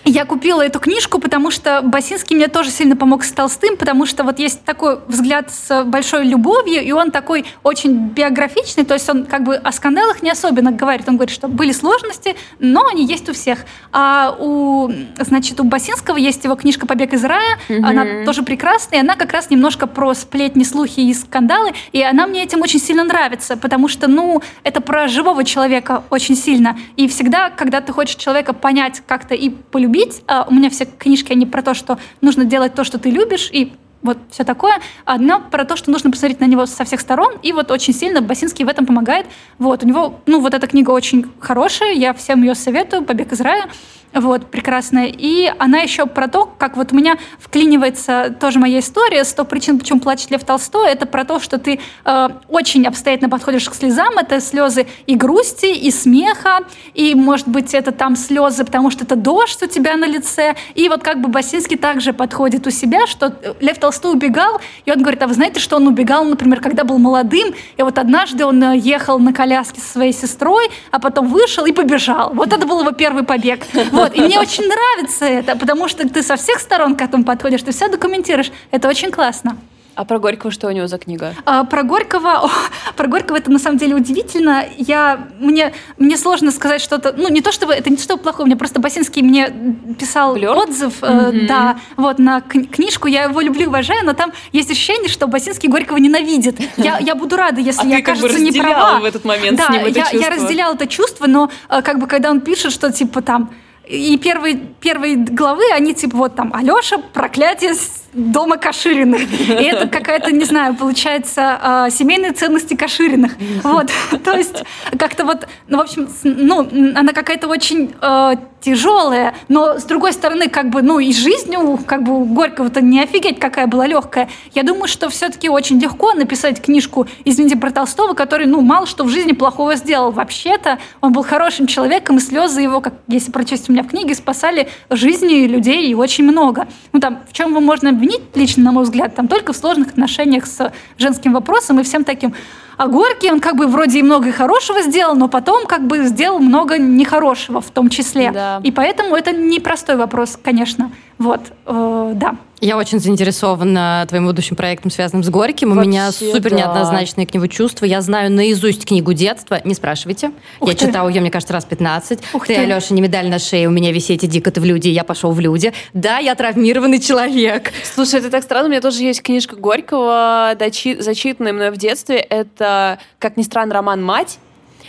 Я купила эту книжку, потому что Басинский мне тоже сильно помог с Толстым, потому что вот есть такой взгляд с большой любовью, и он такой очень биографичный, то есть он как бы о скандалах не особенно говорит. Он говорит, что были сложности, но они есть у всех. А у, значит, у Басинского есть его книжка «Побег из рая», она тоже прекрасная, и она как раз немножко про сплетни, слухи и скандалы, и она мне этим очень сильно нравится, потому что, ну, это про живого человека очень сильно. И всегда, когда ты хочешь человека понять как-то и полюбить, а, у меня все книжки, они про то, что нужно делать то, что ты любишь, и вот все такое. Одно про то, что нужно посмотреть на него со всех сторон, и вот очень сильно Басинский в этом помогает. Вот, у него, ну, вот эта книга очень хорошая, я всем ее советую, «Побег из рая». Вот, прекрасная. И она еще про то, как вот у меня вклинивается тоже моя история «100 причин, почему плачет Лев Толстой». Это про то, что ты э, очень обстоятельно подходишь к слезам. Это слезы и грусти, и смеха, и, может быть, это там слезы, потому что это дождь у тебя на лице. И вот как бы Басинский также подходит у себя, что Лев Толстой убегал, и он говорит, а вы знаете, что он убегал, например, когда был молодым, и вот однажды он э, ехал на коляске со своей сестрой, а потом вышел и побежал. Вот это был его первый побег. Вот. И мне очень нравится это, потому что ты со всех сторон к этому подходишь, ты все документируешь. Это очень классно. А про Горького что у него за книга? А, про Горького, о, про Горького это на самом деле удивительно. Я мне мне сложно сказать что-то. Ну не то чтобы это не что плохое, мне просто Басинский мне писал Блёр? отзыв, э, да, вот на кни- книжку. Я его люблю, уважаю, но там есть ощущение, что Басинский Горького ненавидит. Я я буду рада, если А я ты как бы кажется не права. в этот момент да, с ним это я, я разделяла это чувство, но э, как бы когда он пишет, что типа там и первые, первые главы, они типа вот там Алеша, проклятие дома Кашириных. И это какая-то, не знаю, получается, э, семейные ценности Кашириных. Вот, *laughs* то есть как-то вот, ну, в общем, ну, она какая-то очень э, тяжелая, но с другой стороны, как бы, ну, и жизнь у, как бы, у Горького-то не офигеть, какая была легкая. Я думаю, что все-таки очень легко написать книжку, извините, про Толстого, который, ну, мало что в жизни плохого сделал. Вообще-то он был хорошим человеком, и слезы его, как если прочесть у меня в книге, спасали жизни людей и очень много. Ну, там, в чем его можно обвинить, лично, на мой взгляд, там только в сложных отношениях с женским вопросом и всем таким. А Горький, он как бы вроде и много хорошего сделал, но потом как бы сделал много нехорошего в том числе. Да. И поэтому это непростой вопрос, конечно. Вот, э, да. Я очень заинтересована твоим будущим проектом, связанным с Горьким. У меня Вообще, супер да. неоднозначные к нему чувства. Я знаю наизусть книгу детства. Не спрашивайте. Ух я ты. читала ее, мне кажется, раз 15. Ух ты, ты. Алеша, не медаль на шее, у меня висите дико ты в люди, я пошел в люди. Да, я травмированный человек. Слушай, это так странно. У меня тоже есть книжка Горького, дочи- зачитанная мной в детстве. Это, как ни странно, роман «Мать».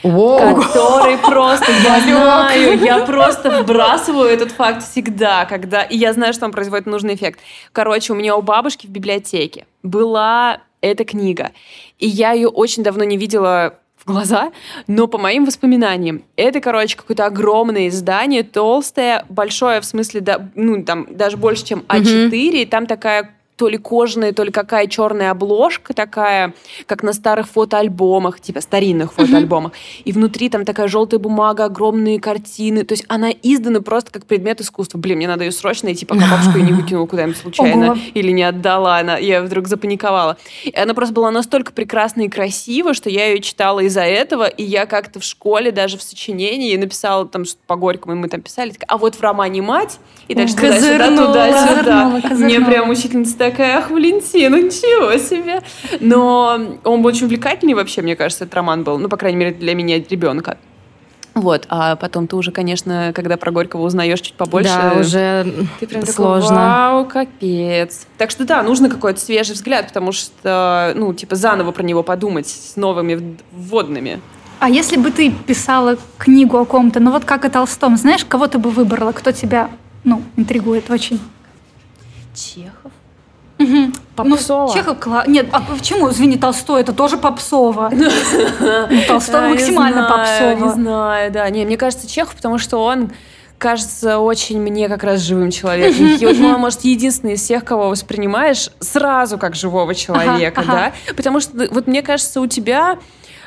Который просто, я знаю, я просто вбрасываю этот факт всегда, когда, и я знаю, что он производит нужный эффект. Короче, у меня у бабушки в библиотеке была эта книга, и я ее очень давно не видела в глаза, но по моим воспоминаниям, это, короче, какое-то огромное издание, толстое, большое, в смысле, да, ну, там, даже больше, чем А4, и там такая то ли кожаная, то ли какая черная обложка такая, как на старых фотоальбомах, типа старинных фотоальбомах. И внутри там такая желтая бумага, огромные картины. То есть она издана просто как предмет искусства. Блин, мне надо ее срочно найти, пока бабушка ее не выкинула куда-нибудь *laughs* случайно Ого. или не отдала. Она, я вдруг запаниковала. И она просто была настолько прекрасна и красива, что я ее читала из-за этого, и я как-то в школе даже в сочинении написала там что по Горькому, и мы там писали, а вот в романе «Мать», и дальше туда-сюда, туда-сюда. Мне прям учительница такая, ах, Валентина, ничего себе. Но он был очень увлекательный вообще, мне кажется, этот роман был, ну, по крайней мере, для меня, ребенка. Вот, а потом ты уже, конечно, когда про Горького узнаешь чуть побольше, Да, уже ты прям сложно. такой, вау, капец. Так что да, нужно какой-то свежий взгляд, потому что, ну, типа, заново про него подумать с новыми вводными. А если бы ты писала книгу о ком-то, ну вот как о Толстом, знаешь, кого ты бы выбрала, кто тебя, ну, интригует очень? Чехов? Мгм. Попсово. Ну, Чехов кла- Нет, а почему? Извини, Толстой, это тоже попсово. Ну, *laughs* Толстой максимально попсово. Не знаю, да. Не, мне кажется, Чехов, потому что он кажется очень мне как раз живым человеком. *laughs* И вот, ну, может, единственный из всех, кого воспринимаешь сразу как живого человека, ага. да? Потому что вот мне кажется, у тебя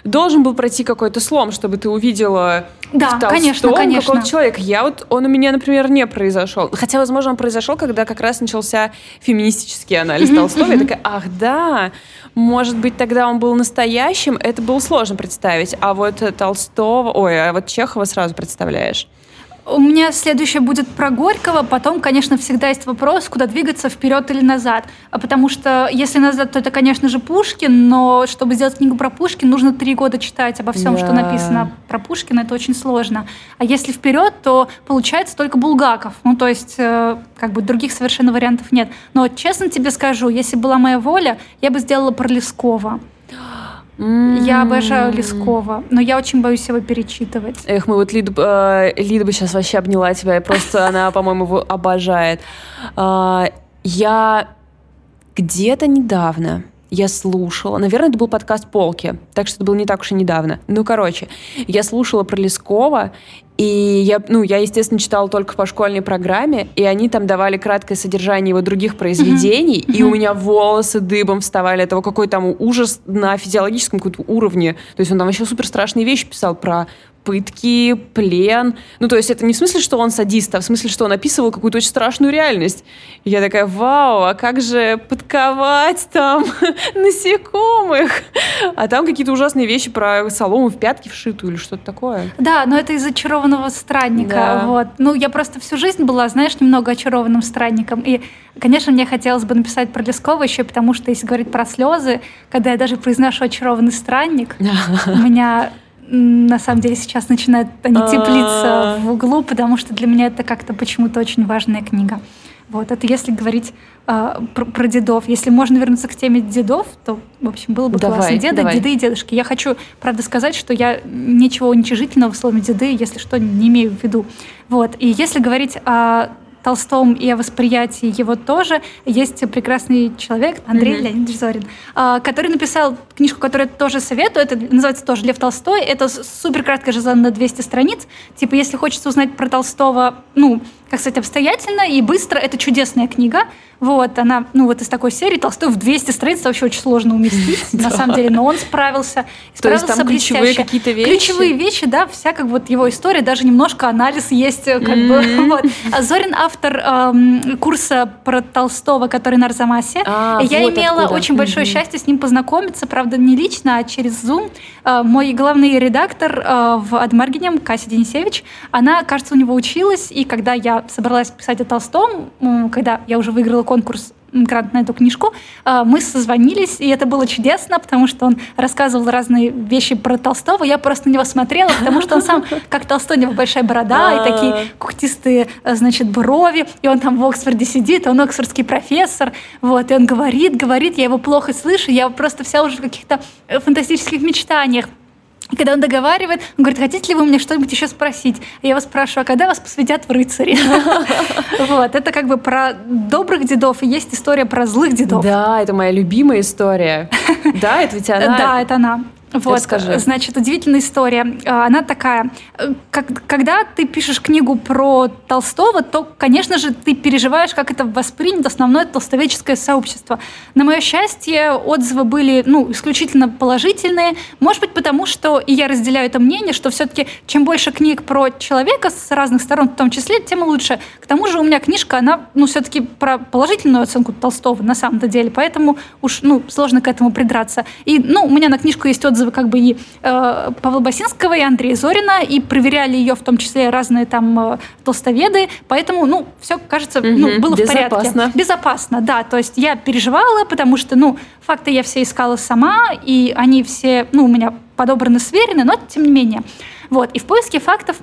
должен был пройти какой-то слом, чтобы ты увидела Да, в конечно, конечно. какого-то человека. Я вот, он у меня, например, не произошел. Хотя, возможно, он произошел, когда как раз начался феминистический анализ Толстого. Я такая, ах, да, может быть, тогда он был настоящим. Это было сложно представить. А вот э, Толстого, ой, а вот Чехова сразу представляешь. У меня следующее будет про Горького. Потом, конечно, всегда есть вопрос, куда двигаться, вперед или назад. А Потому что если назад, то это, конечно же, Пушкин, но чтобы сделать книгу про Пушкина, нужно три года читать обо всем, что Да. написано про Пушкина. Это очень сложно. А если вперед, то получается только Булгаков. Ну, то есть, э, как бы других совершенно вариантов нет. Но честно тебе скажу, если была моя воля, я бы сделала про Лескова. Я обожаю Лескова, но я очень боюсь его перечитывать. Эх, мы вот Лиду, э, Лида бы сейчас вообще обняла тебя, и просто она, по-моему, его обожает. А, я где-то недавно я слушала, наверное, это был подкаст «Полки», так что это было не так уж и недавно. Ну, короче, я слушала про Лескова, и я, ну, я, естественно, читала только по школьной программе, и они там давали краткое содержание его других произведений, и у меня волосы дыбом вставали от того, какой там ужас на физиологическом каком-то уровне. То есть он там вообще супер страшные вещи писал про пытки, плен. Ну, то есть это не в смысле, что он садист, а в смысле, что он описывал какую-то очень страшную реальность. И я такая, вау, а как же подковать там *laughs* насекомых? А там какие-то ужасные вещи про солому в пятки вшитую или что-то такое. Да, но это из очарованного странника. Да. Вот. Ну, я просто всю жизнь была, знаешь, немного очарованным странником. И, конечно, мне хотелось бы написать про Лескова еще, потому что, если говорить про слезы, когда я даже произношу очарованный странник, *laughs* у меня на самом деле сейчас начинают они А. теплиться в углу, потому что для меня это как-то почему-то очень важная книга. Вот, это если говорить а, про, про дедов. Если можно вернуться к теме дедов, то, в общем, было бы Давай, классно. Деды, давай. деды и дедушки. Я хочу, правда, сказать, что я ничего уничижительного в слове деды, если что, не имею в виду. Вот. И если говорить о Толстом и о восприятии его тоже, есть прекрасный человек, Андрей Мгм. Леонидович Зорин, а, который написал книжку, которую тоже советую. Это называется тоже «Лев Толстой». Это супер краткая жизнь на 200 страниц. Типа, если хочется узнать про Толстого, ну, как сказать, обстоятельно и быстро, это чудесная книга. Вот, она, ну, вот из такой серии Толстой в 200 страниц вообще очень сложно уместить, *laughs* на самом деле, но он справился. и То есть справился там ключевые какие-то вещи? Ключевые вещи, да, вся как вот его история, даже немножко анализ есть, э, как бы, *laughs* вот. Зорин автор эм, курса про Толстого, который на Арзамасе. А, Я имела очень большое счастье с ним познакомиться, правда, не лично, а через Zoom. Э, Мой главный редактор э, в Адмаргине, Кася Денисевич, она, кажется, у него училась, и когда я собралась писать о Толстом, когда я уже выиграла конкурс грант на эту книжку, э, мы созвонились, и это было чудесно, потому что он рассказывал разные вещи про Толстого, я просто на него смотрела, потому что он сам, *laughs* как Толстой, у него большая борода и А. такие кухтистые, э, значит, брови, и он там в Оксфорде сидит, он оксфордский профессор, вот, и он говорит, говорит, я его плохо слышу, я просто вся уже в каких-то э, фантастических мечтаниях. И когда он договаривает, он говорит, хотите ли вы мне что-нибудь еще спросить? Я его спрашиваю, а когда вас посвятят в рыцари? *laughs* Вот, это как бы про добрых дедов, и есть история про злых дедов. Да, это моя любимая история. *laughs* Да, это ведь она... Да, это она. Вот, Расскажи. значит, удивительная история. А, Она такая, э, как, когда ты пишешь книгу про Толстого, то, конечно же, ты переживаешь, как это воспринято основное толстовеческое сообщество. На мое счастье, отзывы были, ну, исключительно положительные. Может быть, потому что, и я разделяю это мнение, что все-таки чем больше книг про человека с разных сторон, в том числе, тем лучше. К тому же у меня книжка, она, ну, все-таки про положительную оценку Толстого на самом-то деле, поэтому уж, ну, сложно к этому придраться. И, ну, у меня на книжку есть отзывы отзывы как бы и э, Павла Басинского, и Андрея Зорина, и проверяли ее в том числе разные там э, толстоведы, поэтому, ну, все, кажется, угу, ну, было безопасно. в порядке. Безопасно, да, то есть я переживала, потому что, ну, факты я все искала сама, и они все, ну, у меня подобраны, сверены, но тем не менее. Вот, и в поиске фактов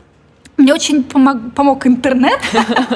мне очень помог, помог интернет.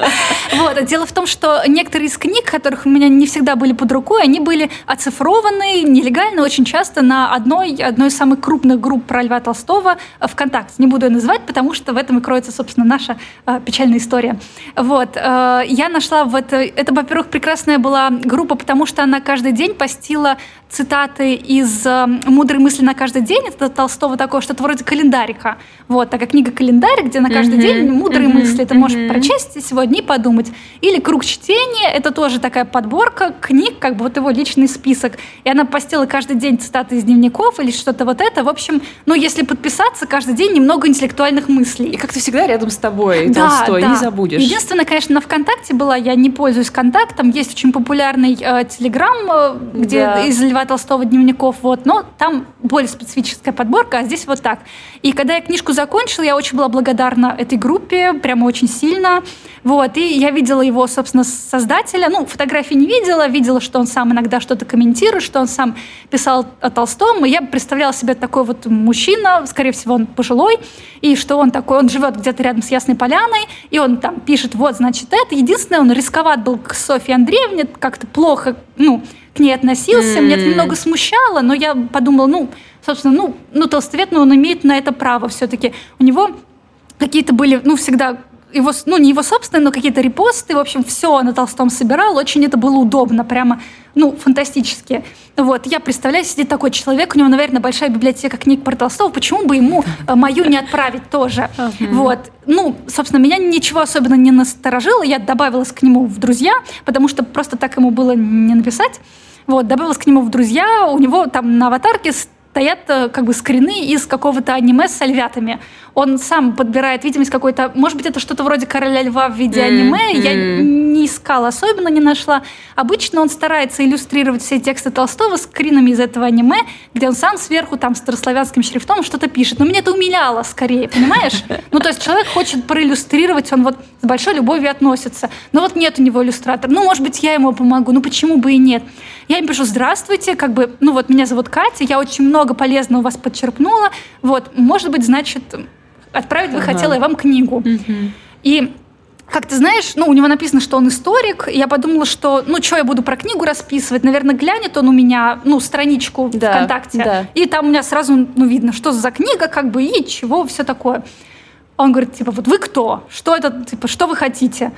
*laughs* вот. Дело в том, что некоторые из книг, которых у меня не всегда были под рукой, они были оцифрованы нелегально очень часто на одной, одной из самых крупных групп про Льва Толстого ВКонтакте. Не буду ее называть, потому что в этом и кроется, собственно, наша э, печальная история. Вот. Э, я нашла в это... Это, во-первых, прекрасная была группа, потому что она каждый день постила цитаты из э, «Мудрой мысли на каждый день». Это Толстого такое что-то вроде календарика. Вот, такая книга-календарь, где на каждый каждый день мудрые мысли. Ты можешь прочесть сегодня и подумать. Или круг чтения. Это тоже такая подборка книг, как бы вот его личный список. И она постила каждый день цитаты из дневников или что-то вот это. В общем, ну, если подписаться, каждый день немного интеллектуальных мыслей. И как-то всегда рядом с тобой, да, Толстой, да. не забудешь. Единственное, конечно, на ВКонтакте была, я не пользуюсь контактом. Есть очень популярный э, Телеграм, э, где да. из Льва Толстого дневников, вот, но там более специфическая подборка, а здесь вот так. И когда я книжку закончила, я очень была благодарна этой группе, прямо очень сильно. Вот, и я видела его, собственно, создателя. Ну, фотографии не видела, видела, что он сам иногда что-то комментирует, что он сам писал о Толстом. И я представляла себе такой вот мужчина, скорее всего, он пожилой, и что он такой, он живет где-то рядом с Ясной Поляной, и он там пишет, вот, значит, это. Единственное, он рисковат был к Софье Андреевне, как-то плохо, ну, к ней относился. Mm-hmm. Меня это немного смущало, но я подумала, ну, собственно, ну, ну толстовет, но он имеет на это право все-таки. У него какие-то были, ну, всегда его, ну, не его собственные, но какие-то репосты, в общем, все на Толстом собирал, очень это было удобно, прямо, ну, фантастически. Вот, я представляю, сидит такой человек, у него, наверное, большая библиотека книг про Толстого, почему бы ему э, мою не отправить тоже? Вот, ну, собственно, меня ничего особенно не насторожило, я добавилась к нему в друзья, потому что просто так ему было не написать. Вот, добавилась к нему в друзья, у него там на аватарке стоят э, как бы скрины из какого-то аниме с альвятами. Он сам подбирает видимость какой-то... Может быть, это что-то вроде «Короля льва» в виде аниме. Mm-hmm. Я не искала, особенно не нашла. Обычно он старается иллюстрировать все тексты Толстого скринами из этого аниме, где он сам сверху там старославянским шрифтом что-то пишет. Но меня это умиляло скорее, понимаешь? *laughs* Ну, то есть человек хочет проиллюстрировать, он вот с большой любовью относится. Но вот нет у него иллюстратора. Ну, может быть, я ему помогу. Ну, почему бы и нет? Я им пишу, здравствуйте, как бы, ну вот меня зовут Катя, я очень много полезного у вас подчерпнула, вот, может быть, значит, отправить бы ага. хотела я вам книгу. Угу. И как ты знаешь, ну, у него написано, что он историк. И я подумала, что, ну, что я буду про книгу расписывать? Наверное, глянет он у меня, ну, страничку да, ВКонтакте. Да. И там у меня сразу, ну, видно, что за книга, как бы, и чего, все такое. Он говорит, типа, вот вы кто? Что это, типа, что вы хотите?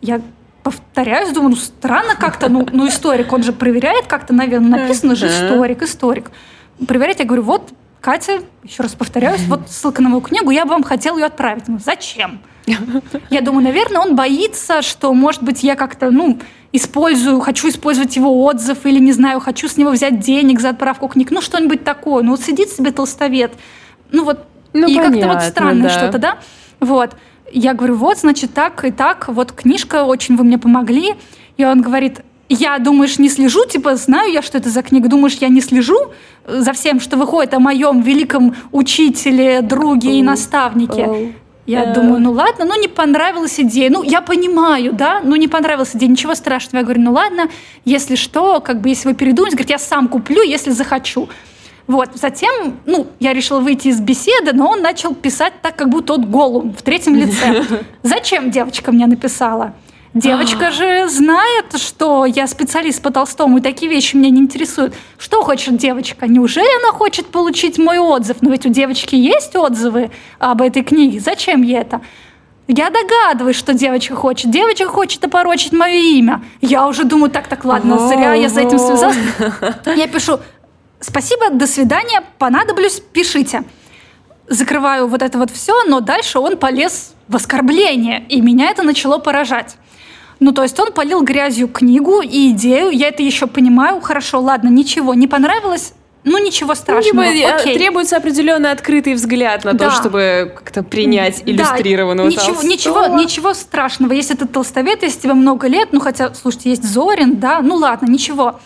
Я повторяюсь, думаю, ну странно как-то, ну, ну историк, он же проверяет как-то, наверное, написано же историк, историк. Проверять, я говорю, вот, Катя, еще раз повторяюсь, вот ссылка на мою книгу, я бы вам хотела ее отправить. Ну, зачем? *laughs* Я думаю, наверное, он боится, что, может быть, я как-то, ну, использую, хочу использовать его отзыв или, не знаю, хочу с него взять денег за отправку книг, ну, что-нибудь такое. Ну, вот сидит себе толстовед, ну, вот, ну, и как-то вот странно да. что-то, да? Вот. Я говорю, вот, значит, так и так, вот книжка, очень вы мне помогли. И он говорит, я, думаешь, не слежу, типа, знаю я, что это за книга, думаешь, я не слежу за всем, что выходит о моем великом учителе, друге и наставнике? Я yeah. думаю, ну ладно, ну не понравилась идея. Ну, я понимаю, да, ну не понравилась идея, ничего страшного. Я говорю, ну ладно, если что, как бы, если вы передумаете, говорит, я сам куплю, если захочу. Вот. Затем, ну, я решила выйти из беседы, но он начал писать так, как будто тот голум в третьем лице. *laughs* Зачем девочка мне написала? Девочка а. же знает, что я специалист по Толстому, и такие вещи меня не интересуют. Что хочет девочка? Неужели она хочет получить мой отзыв? Но ведь у девочки есть отзывы об этой книге. Зачем ей это? Я догадываюсь, что девочка хочет. Девочка хочет опорочить мое имя. Я уже думаю, так, так, ладно, зря я за этим связалась. *laughs* Я пишу, спасибо, до свидания, понадоблюсь, пишите. Закрываю вот это вот все, но дальше он полез в оскорбление, и меня это начало поражать. Ну, то есть он полил грязью книгу и идею, я это еще понимаю, хорошо, ладно, ничего, не понравилось, ну, ничего страшного. Ну, либо Окей. требуется определенный открытый взгляд на да. то, чтобы как-то принять иллюстрированного да. ничего, ничего, ничего страшного. Если ты толстовед, если тебе много лет, ну, хотя, слушайте, есть Зорин, да, ну, ладно, ничего.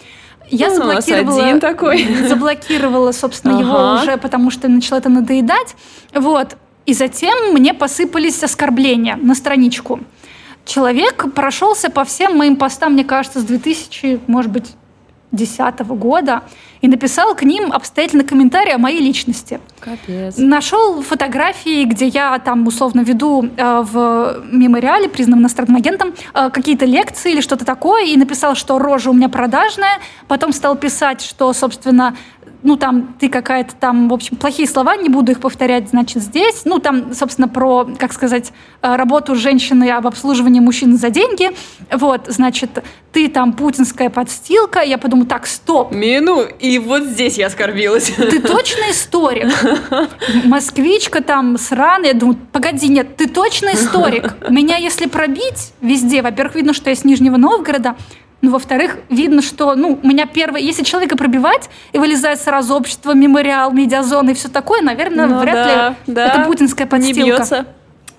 Я Ну, заблокировала, один такой. *laughs* заблокировала, собственно, его уже, потому что начало это надоедать. Вот. И затем мне посыпались оскорбления на страничку. Человек прошелся по всем моим постам, мне кажется, с 2000, может быть, 2010 года и написал к ним обстоятельный комментарий о моей личности. Капец. Нашел фотографии, где я там условно веду э, в мемориале, признанном иностранным агентом, э, какие-то лекции или что-то такое, и написал, что рожа у меня продажная. Потом стал писать, что, собственно, ну там ты какая-то там, в общем, плохие слова, не буду их повторять, значит, здесь. Ну там, собственно, про, как сказать, э, работу женщины об обслуживании мужчин за деньги. Вот, значит, ты там путинская подстилка. Я подумала, так, стоп, Мину, и вот здесь я оскорбилась. ты точно историк? *laughs* Москвичка там сраная. Я думаю, погоди, нет, ты точно историк? *laughs* Меня если пробить везде, во-первых, видно, что я с Нижнего Новгорода, ну, во-вторых, видно, что, ну, у меня первое... Если человека пробивать, и вылезает сразу общество, мемориал, медиазона и все такое, наверное, Ну вряд да, ли да. это путинская Не подстилка. бьется.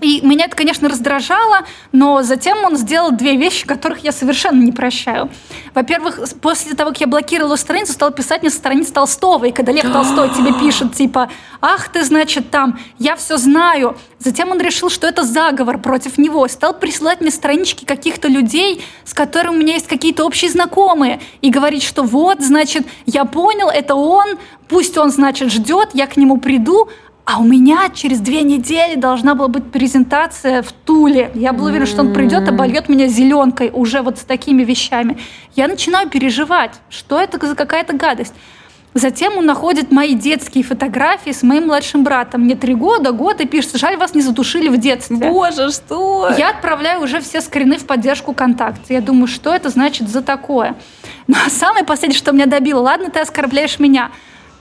И меня это, конечно, раздражало, но затем он сделал две вещи, которых я совершенно не прощаю. Во-первых, после того, как я блокировала страницу, стал писать мне со страниц Толстого. И когда Лев Толстой тебе *gasps* пишет, типа, ах ты, значит, там, я все знаю. Затем он решил, что это заговор против него. Стал присылать мне странички каких-то людей, с которыми у меня есть какие-то общие знакомые. И говорить, что вот, значит, я понял, это он, пусть он, значит, ждет, я к нему приду. А у меня через две недели должна была быть презентация в Туле. Я была уверена, что он придет, обольет меня зеленкой уже вот с такими вещами. Я начинаю переживать, что это за какая-то гадость. Затем он находит мои детские фотографии с моим младшим братом. Мне три года, год, и пишет, жаль, вас не задушили в детстве. Боже, что? Я отправляю уже все скрины в поддержку ВКонтакте. Я думаю, что это значит за такое? *laughs* Ну, а самое последнее, что меня добило, ладно, ты оскорбляешь меня.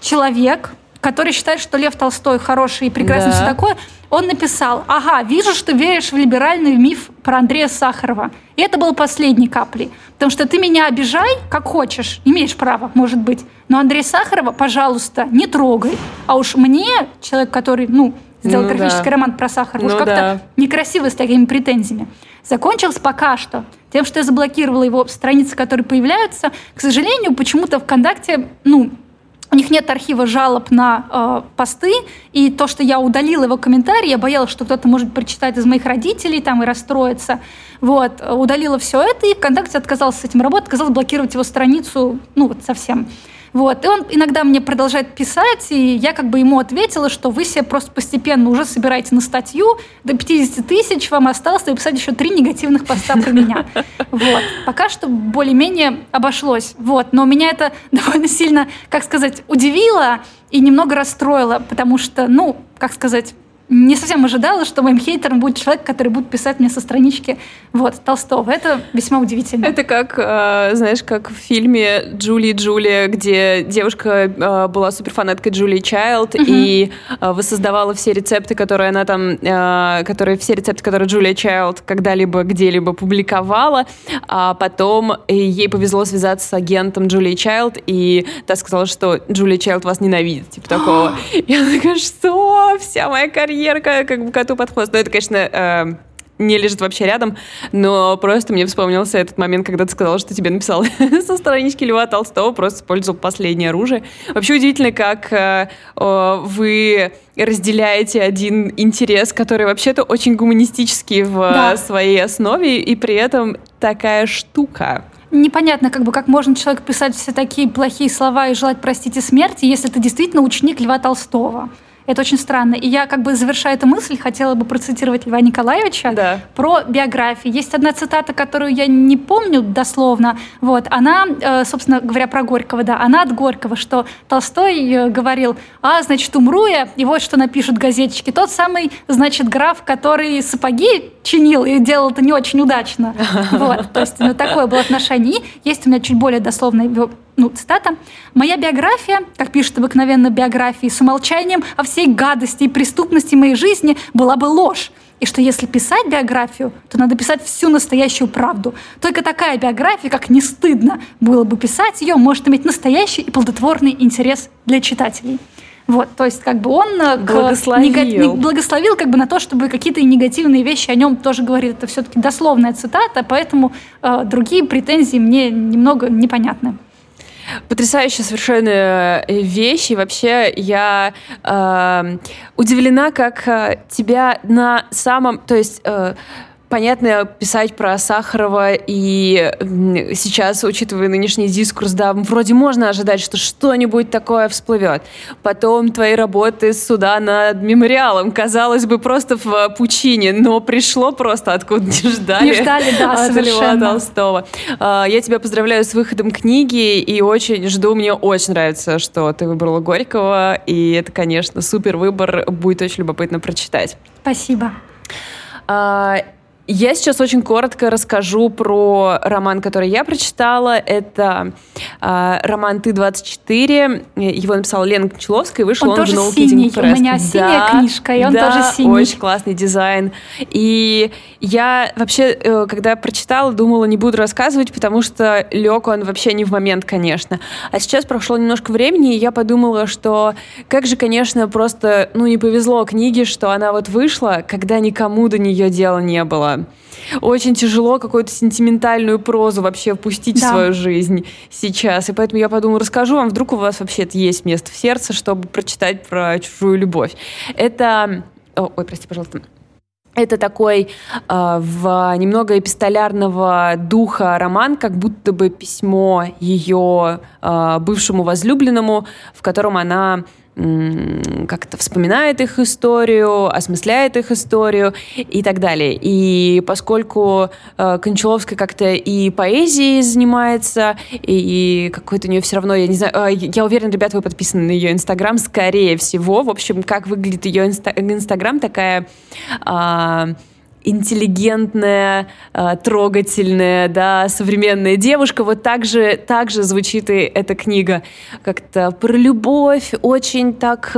Человек, который считает, что Лев Толстой хороший и прекрасный, Да. все такое, он написал, ага, вижу, что веришь в либеральный миф про Андрея Сахарова. И это было последней каплей. Потому что ты меня обижай, как хочешь, имеешь право, может быть. Но Андрея Сахарова, пожалуйста, не трогай. А уж мне, человек, который, ну, сделал Ну графический да. роман про Сахарова, уж Ну как-то да. некрасиво с такими претензиями. Закончилось пока что тем, что я заблокировала его страницы, которые появляются. К сожалению, почему-то ВКонтакте, ну, у них нет архива жалоб на э, посты, и то, что я удалила его комментарий, я боялась, что кто-то может прочитать из моих родителей там и расстроиться. Вот, э, удалила все это, и ВКонтакте отказался с этим работать, отказалась блокировать его страницу, ну, вот совсем. Вот. И он иногда мне продолжает писать, и я как бы ему ответила, что вы себе просто постепенно уже собираете на статью, до 50 тысяч вам осталось написать еще три негативных поста про меня. *laughs* Вот. Пока что более-менее обошлось. Вот. Но меня это *laughs* довольно сильно, как сказать, удивило и немного расстроило, потому что, ну, как сказать, не совсем ожидала, что моим хейтером будет человек, который будет писать мне со странички вот, Толстого. Это весьма удивительно. Это как, э, знаешь, как в фильме «Джули и Джулия», где девушка э, была суперфанаткой Джулии Чайлд и э, воссоздавала все рецепты, которые она там, э, которые, все рецепты, которые Джулия Чайлд когда-либо где-либо публиковала, а потом э, ей повезло связаться с агентом Джулии Чайлд, и та сказала, что Джулия Чайлд вас ненавидит, типа такого. *gasps* Она такая, что? Вся моя карьера как, как бы коту под хвост. Но это, конечно, э, не лежит вообще рядом, но просто мне вспомнился этот момент, когда ты сказала, что тебе написал *laughs* со странички Льва Толстого, просто использовал последнее оружие. Вообще удивительно, как э, э, вы разделяете один интерес, который вообще-то очень гуманистический в Да. своей основе, и при этом такая штука. Непонятно, как бы, как можно человек писать все такие плохие слова и желать простить и смерти, если ты действительно ученик Льва Толстого. Это очень странно. И я, как бы завершая эту мысль, хотела бы процитировать Льва Николаевича Да. про биографии. Есть одна цитата, которую я не помню дословно. Вот, она, э, собственно говоря, про Горького, да, она от Горького, что Толстой э, говорил, а, значит, умру я, и вот что напишут газетчики. Тот самый, значит, граф, который сапоги чинил и делал это не очень удачно. *laughs* Вот, то есть ну, такое было отношение. И есть у меня чуть более дословная его, ну, цитата. «Моя биография, как пишут обыкновенно биографии, с умолчанием о всей гадости и преступности моей жизни была бы ложь. И что если писать биографию, то надо писать всю настоящую правду. Только такая биография, как не стыдно было бы писать ее, может иметь настоящий и плодотворный интерес для читателей». Вот, то есть как бы он э, к Благословил. нега- не- благословил как бы на то, чтобы какие-то негативные вещи о нем тоже говорит. Это все-таки дословная цитата, поэтому э, другие претензии мне немного непонятны. Потрясающая совершенно вещь. И вообще я э, удивлена, как э, тебя на самом... То есть... Э, понятно, писать про Сахарова и сейчас, учитывая нынешний дискурс, да, вроде можно ожидать, что что-нибудь такое всплывет. Потом твои работы суда над мемориалом, казалось бы, просто в пучине, но пришло просто откуда не ждали. Не ждали, да, *laughs* от совершенно. Толстого. А, я тебя поздравляю с выходом книги и очень жду, мне очень нравится, что ты выбрала Горького, и это, конечно, супер выбор, будет очень любопытно прочитать. Спасибо. Я сейчас очень коротко расскажу про роман, который я прочитала. Это э, роман «Ты-24». Его написала Лена Кончаловская, и вышел он, он тоже в No синий. Press. У меня синяя да, книжка, и он да, тоже синий. очень классный дизайн. И я вообще, э, когда прочитала, думала, не буду рассказывать, потому что лег он вообще не в момент, конечно. А сейчас прошло немножко времени, и я подумала, что как же, конечно, просто, ну, не повезло книге, что она вот вышла, когда никому до нее дела не было очень тяжело какую-то сентиментальную прозу вообще впустить да. в свою жизнь сейчас. И поэтому я подумала, расскажу вам, вдруг у вас вообще это есть место в сердце, чтобы прочитать про чужую любовь. Это... О, ой, прости, пожалуйста. Это такой э, в немного эпистолярного духа роман, как будто бы письмо ее э, бывшему возлюбленному, в котором она как-то вспоминает их историю, осмысляет их историю и так далее. И поскольку э, Кончаловская как-то и поэзией занимается, и, и какой-то у нее все равно, я не знаю, э, я уверена, ребята, вы подписаны на ее Инстаграм, скорее всего. В общем, как выглядит ее Инстаграм, такая... Э, интеллигентная, э, трогательная, да, современная девушка. Вот так же, так же звучит и эта книга. Как-то про любовь, очень так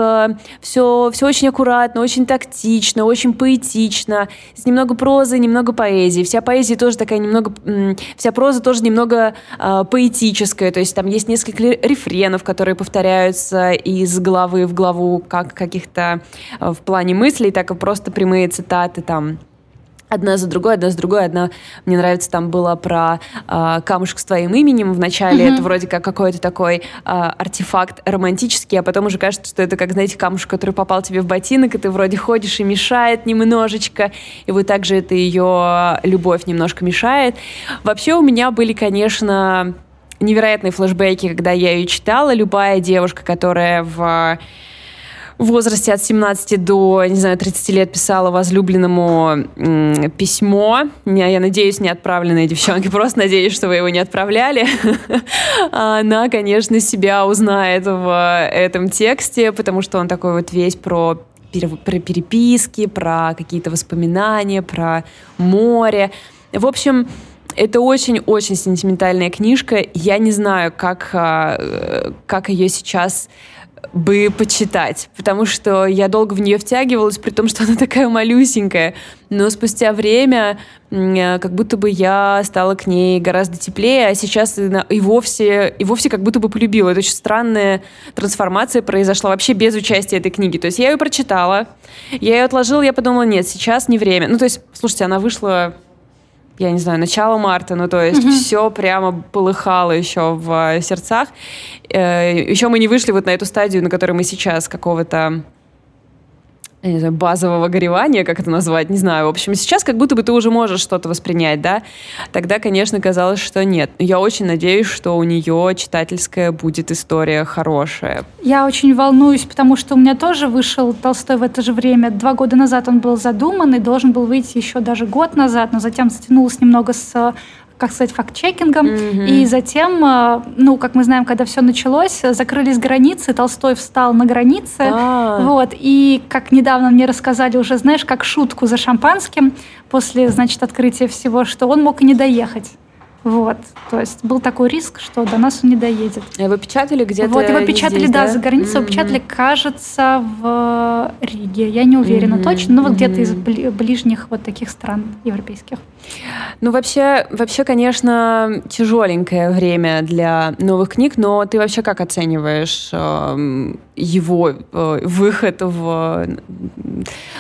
все, э, все очень аккуратно, очень тактично, очень поэтично, с немного прозы, немного поэзии. Вся поэзия тоже такая немного, вся проза тоже немного э, поэтическая, то есть там есть несколько рефренов, которые повторяются из главы в главу, как каких-то в плане мыслей, так и просто прямые цитаты там Одна за другой, одна за другой. Одна, мне нравится, там было про э, камушек с твоим именем. Вначале mm-hmm. это вроде как какой-то такой э, артефакт романтический, а потом уже кажется, что это как, знаете, камушек, который попал тебе в ботинок, и ты вроде ходишь и мешает немножечко. И вот также это ее любовь немножко мешает. Вообще у меня были, конечно, невероятные флешбеки, когда я ее читала. Любая девушка, которая в в возрасте от 17 до, не знаю, 30 лет писала возлюбленному письмо. Я надеюсь, не отправленное девчонки, *laughs* просто надеюсь, что вы его не отправляли. *laughs* Она, конечно, себя узнает в этом тексте, потому что он такой вот весь про про переписки, про какие-то воспоминания, про море. В общем, это очень-очень сентиментальная книжка. Я не знаю, как, э, как ее сейчас бы почитать, потому что я долго в нее втягивалась, при том, что она такая малюсенькая. Но спустя время э, как будто бы я стала к ней гораздо теплее, а сейчас и вовсе, и вовсе как будто бы полюбила. Это очень странная трансформация произошла вообще без участия этой книги. То есть я ее прочитала, я ее отложила, я подумала, нет, сейчас не время. Ну, то есть, слушайте, она вышла я не знаю, начало марта, ну то есть mm-hmm. все прямо полыхало еще в сердцах. Э, еще мы не вышли вот на эту стадию, на которой мы сейчас, какого-то я не знаю, базового горевания, как это назвать, не знаю. В общем, сейчас как будто бы ты уже можешь что-то воспринять, да? Тогда, конечно, казалось, что нет. Я очень надеюсь, что у нее читательская будет история хорошая. Я очень волнуюсь, потому что у меня тоже вышел Толстой в это же время. Два года назад он был задуман и должен был выйти еще даже год назад, но затем затянулось немного с как сказать, факт-чекингом. Mm-hmm. И затем, э, ну, как мы знаем, когда все началось, закрылись границы, Толстой встал на границе. Ah. Вот, и как недавно мне рассказали уже, знаешь, как шутку за шампанским после, значит, открытия всего, что он мог и не доехать. Вот. То есть был такой риск, что до нас он не доедет. Его печатали где-то Вот, его печатали, здесь, да, да, за границей. Mm-hmm. Его печатали, кажется, в Риге. Я не уверена mm-hmm. точно, но вот mm-hmm. где-то из ближних вот таких стран европейских. Ну, вообще, вообще, конечно, тяжеленькое время для новых книг, но ты вообще как оцениваешь э, его э, выход в,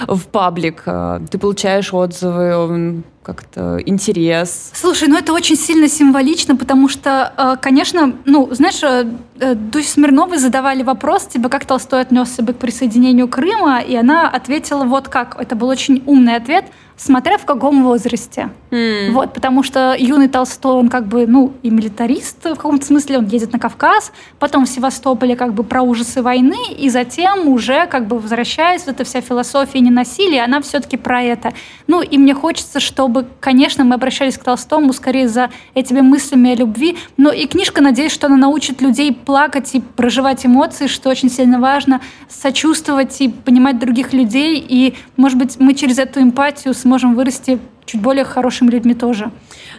в паблик? Ты получаешь отзывы? Как-то интерес. Слушай, ну это очень сильно символично, потому что, э, конечно, ну, знаешь, э, э, Дусе Смирновой задавали вопрос, типа, как Толстой отнесся бы к присоединению Крыма, и она ответила вот как. Это был очень умный ответ – смотря в каком возрасте. Mm. Вот, потому что юный Толстой, он как бы, ну, и милитарист в каком-то смысле, он едет на Кавказ, потом в Севастополе как бы про ужасы войны, и затем уже как бы возвращаясь, вот эта вся философия ненасилия, она все-таки про это. Ну, и мне хочется, чтобы, конечно, мы обращались к Толстому скорее за этими мыслями о любви, но и книжка, надеюсь, что она научит людей плакать и проживать эмоции, что очень сильно важно, сочувствовать и понимать других людей, и, может быть, мы через эту эмпатию сможем вырасти чуть более хорошими людьми тоже.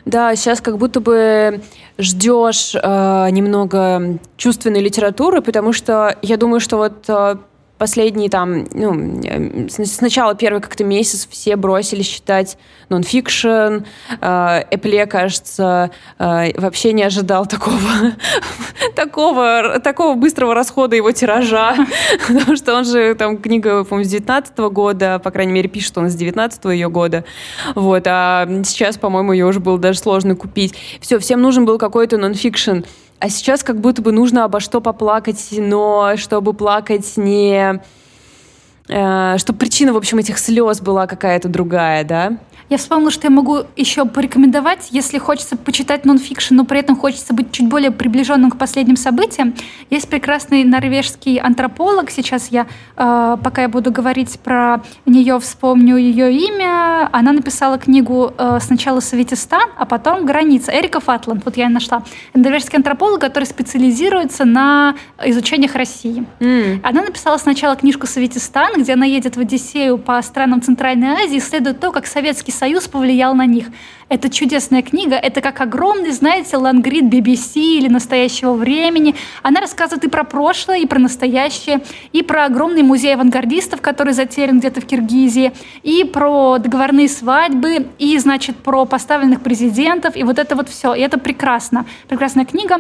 Да, сейчас как будто бы ждешь э, немного чувственной литературы, потому что я думаю, что вот э, последние там, ну, сначала первый как-то месяц все бросились читать нонфикшн. Эпле, кажется, э, вообще не ожидал такого, *laughs* такого, такого быстрого расхода его тиража, *laughs* потому что он же, там, книга, по-моему, с 19 года, по крайней мере, пишет он с 19 ее года, вот, а сейчас, по-моему, ее уже было даже сложно купить. Все, всем нужен был какой-то нонфикшн. А сейчас как будто бы нужно обо что поплакать, но чтобы плакать не... Э, чтобы причина, в общем, этих слез была какая-то другая, да? Я вспомнила, что я могу еще порекомендовать, если хочется почитать нонфикшн, но при этом хочется быть чуть более приближенным к последним событиям. Есть прекрасный норвежский антрополог. Сейчас я, э, пока я буду говорить про нее, вспомню ее имя. Она написала книгу э, сначала «Советистан», а потом «Граница». Эрика Фатланд, вот я и нашла. Норвежский антрополог, который специализируется на изучениях России. Mm. Она написала сначала книжку «Советистан», где она едет в Одиссею по странам Центральной Азии, исследует то, как Советский Союз повлиял на них. Это чудесная книга, это как огромный, знаете, лангрид BBC или настоящего времени. Она рассказывает и про прошлое, и про настоящее, и про огромный музей авангардистов, который затерян где-то в Киргизии, и про договорные свадьбы, и, значит, про поставленных президентов, и вот это вот все. И это прекрасно. Прекрасная книга.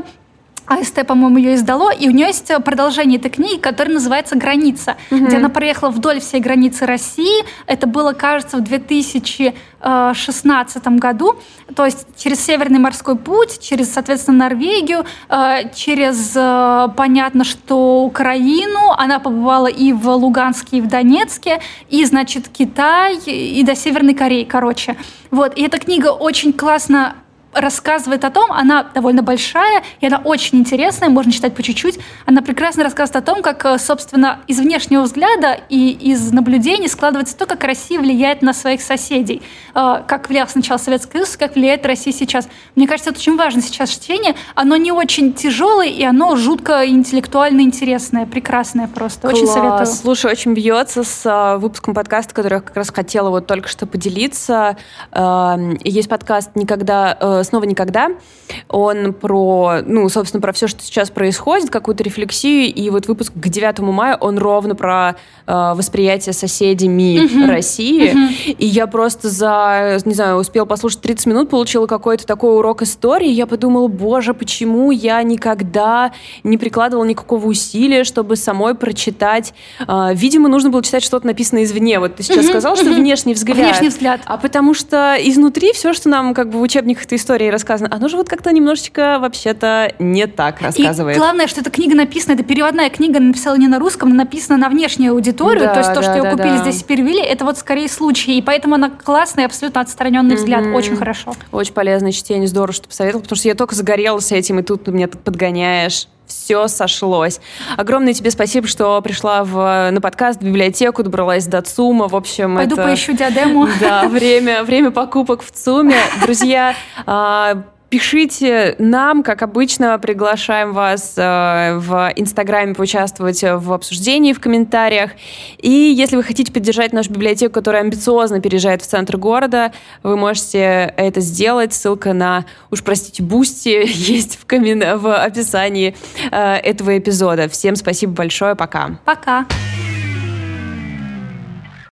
АСТ, по-моему, ее издало, и у нее есть продолжение этой книги, которая называется «Граница», угу. где она проехала вдоль всей границы России. Это было, кажется, в 2016 году, то есть через Северный морской путь, через, соответственно, Норвегию, э, через, э, понятно, что Украину. Она побывала и в Луганске, и в Донецке, и, значит, Китай, и до Северной Кореи, короче. Вот, и эта книга очень классно рассказывает о том, она довольно большая, и она очень интересная, можно читать по чуть-чуть. Она прекрасно рассказывает о том, как, э, собственно, из внешнего взгляда и из наблюдений складывается то, как Россия влияет на своих соседей. Э, как влиял сначала Советский Союз, как влияет Россия сейчас. Мне кажется, это очень важно сейчас чтение. Оно не очень тяжелое, и оно жутко интеллектуально интересное, прекрасное просто. Очень советую. Слушай, очень бьется с э, выпуском подкаста, который я как раз хотела вот только что поделиться. Эм, есть подкаст «Никогда снова никогда. Он про, ну, собственно, про все, что сейчас происходит, какую-то рефлексию. И вот выпуск к 9 мая, он ровно про э, восприятие соседями uh-huh. России. Uh-huh. И я просто за, не знаю, успел послушать 30 минут, получила какой-то такой урок истории. Я подумала, боже, почему я никогда не прикладывала никакого усилия, чтобы самой прочитать. Э, видимо, нужно было читать что-то написанное извне. Вот ты сейчас uh-huh. сказал, что внешний взгляд. Внешний взгляд. А потому что изнутри все, что нам как бы в учебниках этой истории истории рассказано, оно же вот как-то немножечко вообще-то не так рассказывает. И главное, что эта книга написана, это переводная книга, написала не на русском, она написана на внешнюю аудиторию, да, то есть то, да, что ее купили да. здесь перевели, это вот скорее случай, и поэтому она классная, абсолютно отстраненный mm-hmm. взгляд, очень хорошо. Очень полезное чтение, здорово, что посоветовал, потому что я только загорелась этим, и тут ты меня подгоняешь все сошлось. Огромное тебе спасибо, что пришла в, на подкаст, в библиотеку, добралась до ЦУМа. В общем, Пойду это... поищу диадему. *laughs* Да, время, время покупок в ЦУМе. Друзья, а, Пишите нам, как обычно, приглашаем вас э, в Инстаграме поучаствовать в обсуждении, в комментариях. И если вы хотите поддержать нашу библиотеку, которая амбициозно переезжает в центр города, вы можете это сделать. Ссылка на, уж простите, Бусти *laughs* есть в, коммен... в описании э, этого эпизода. Всем спасибо большое, пока. Пока.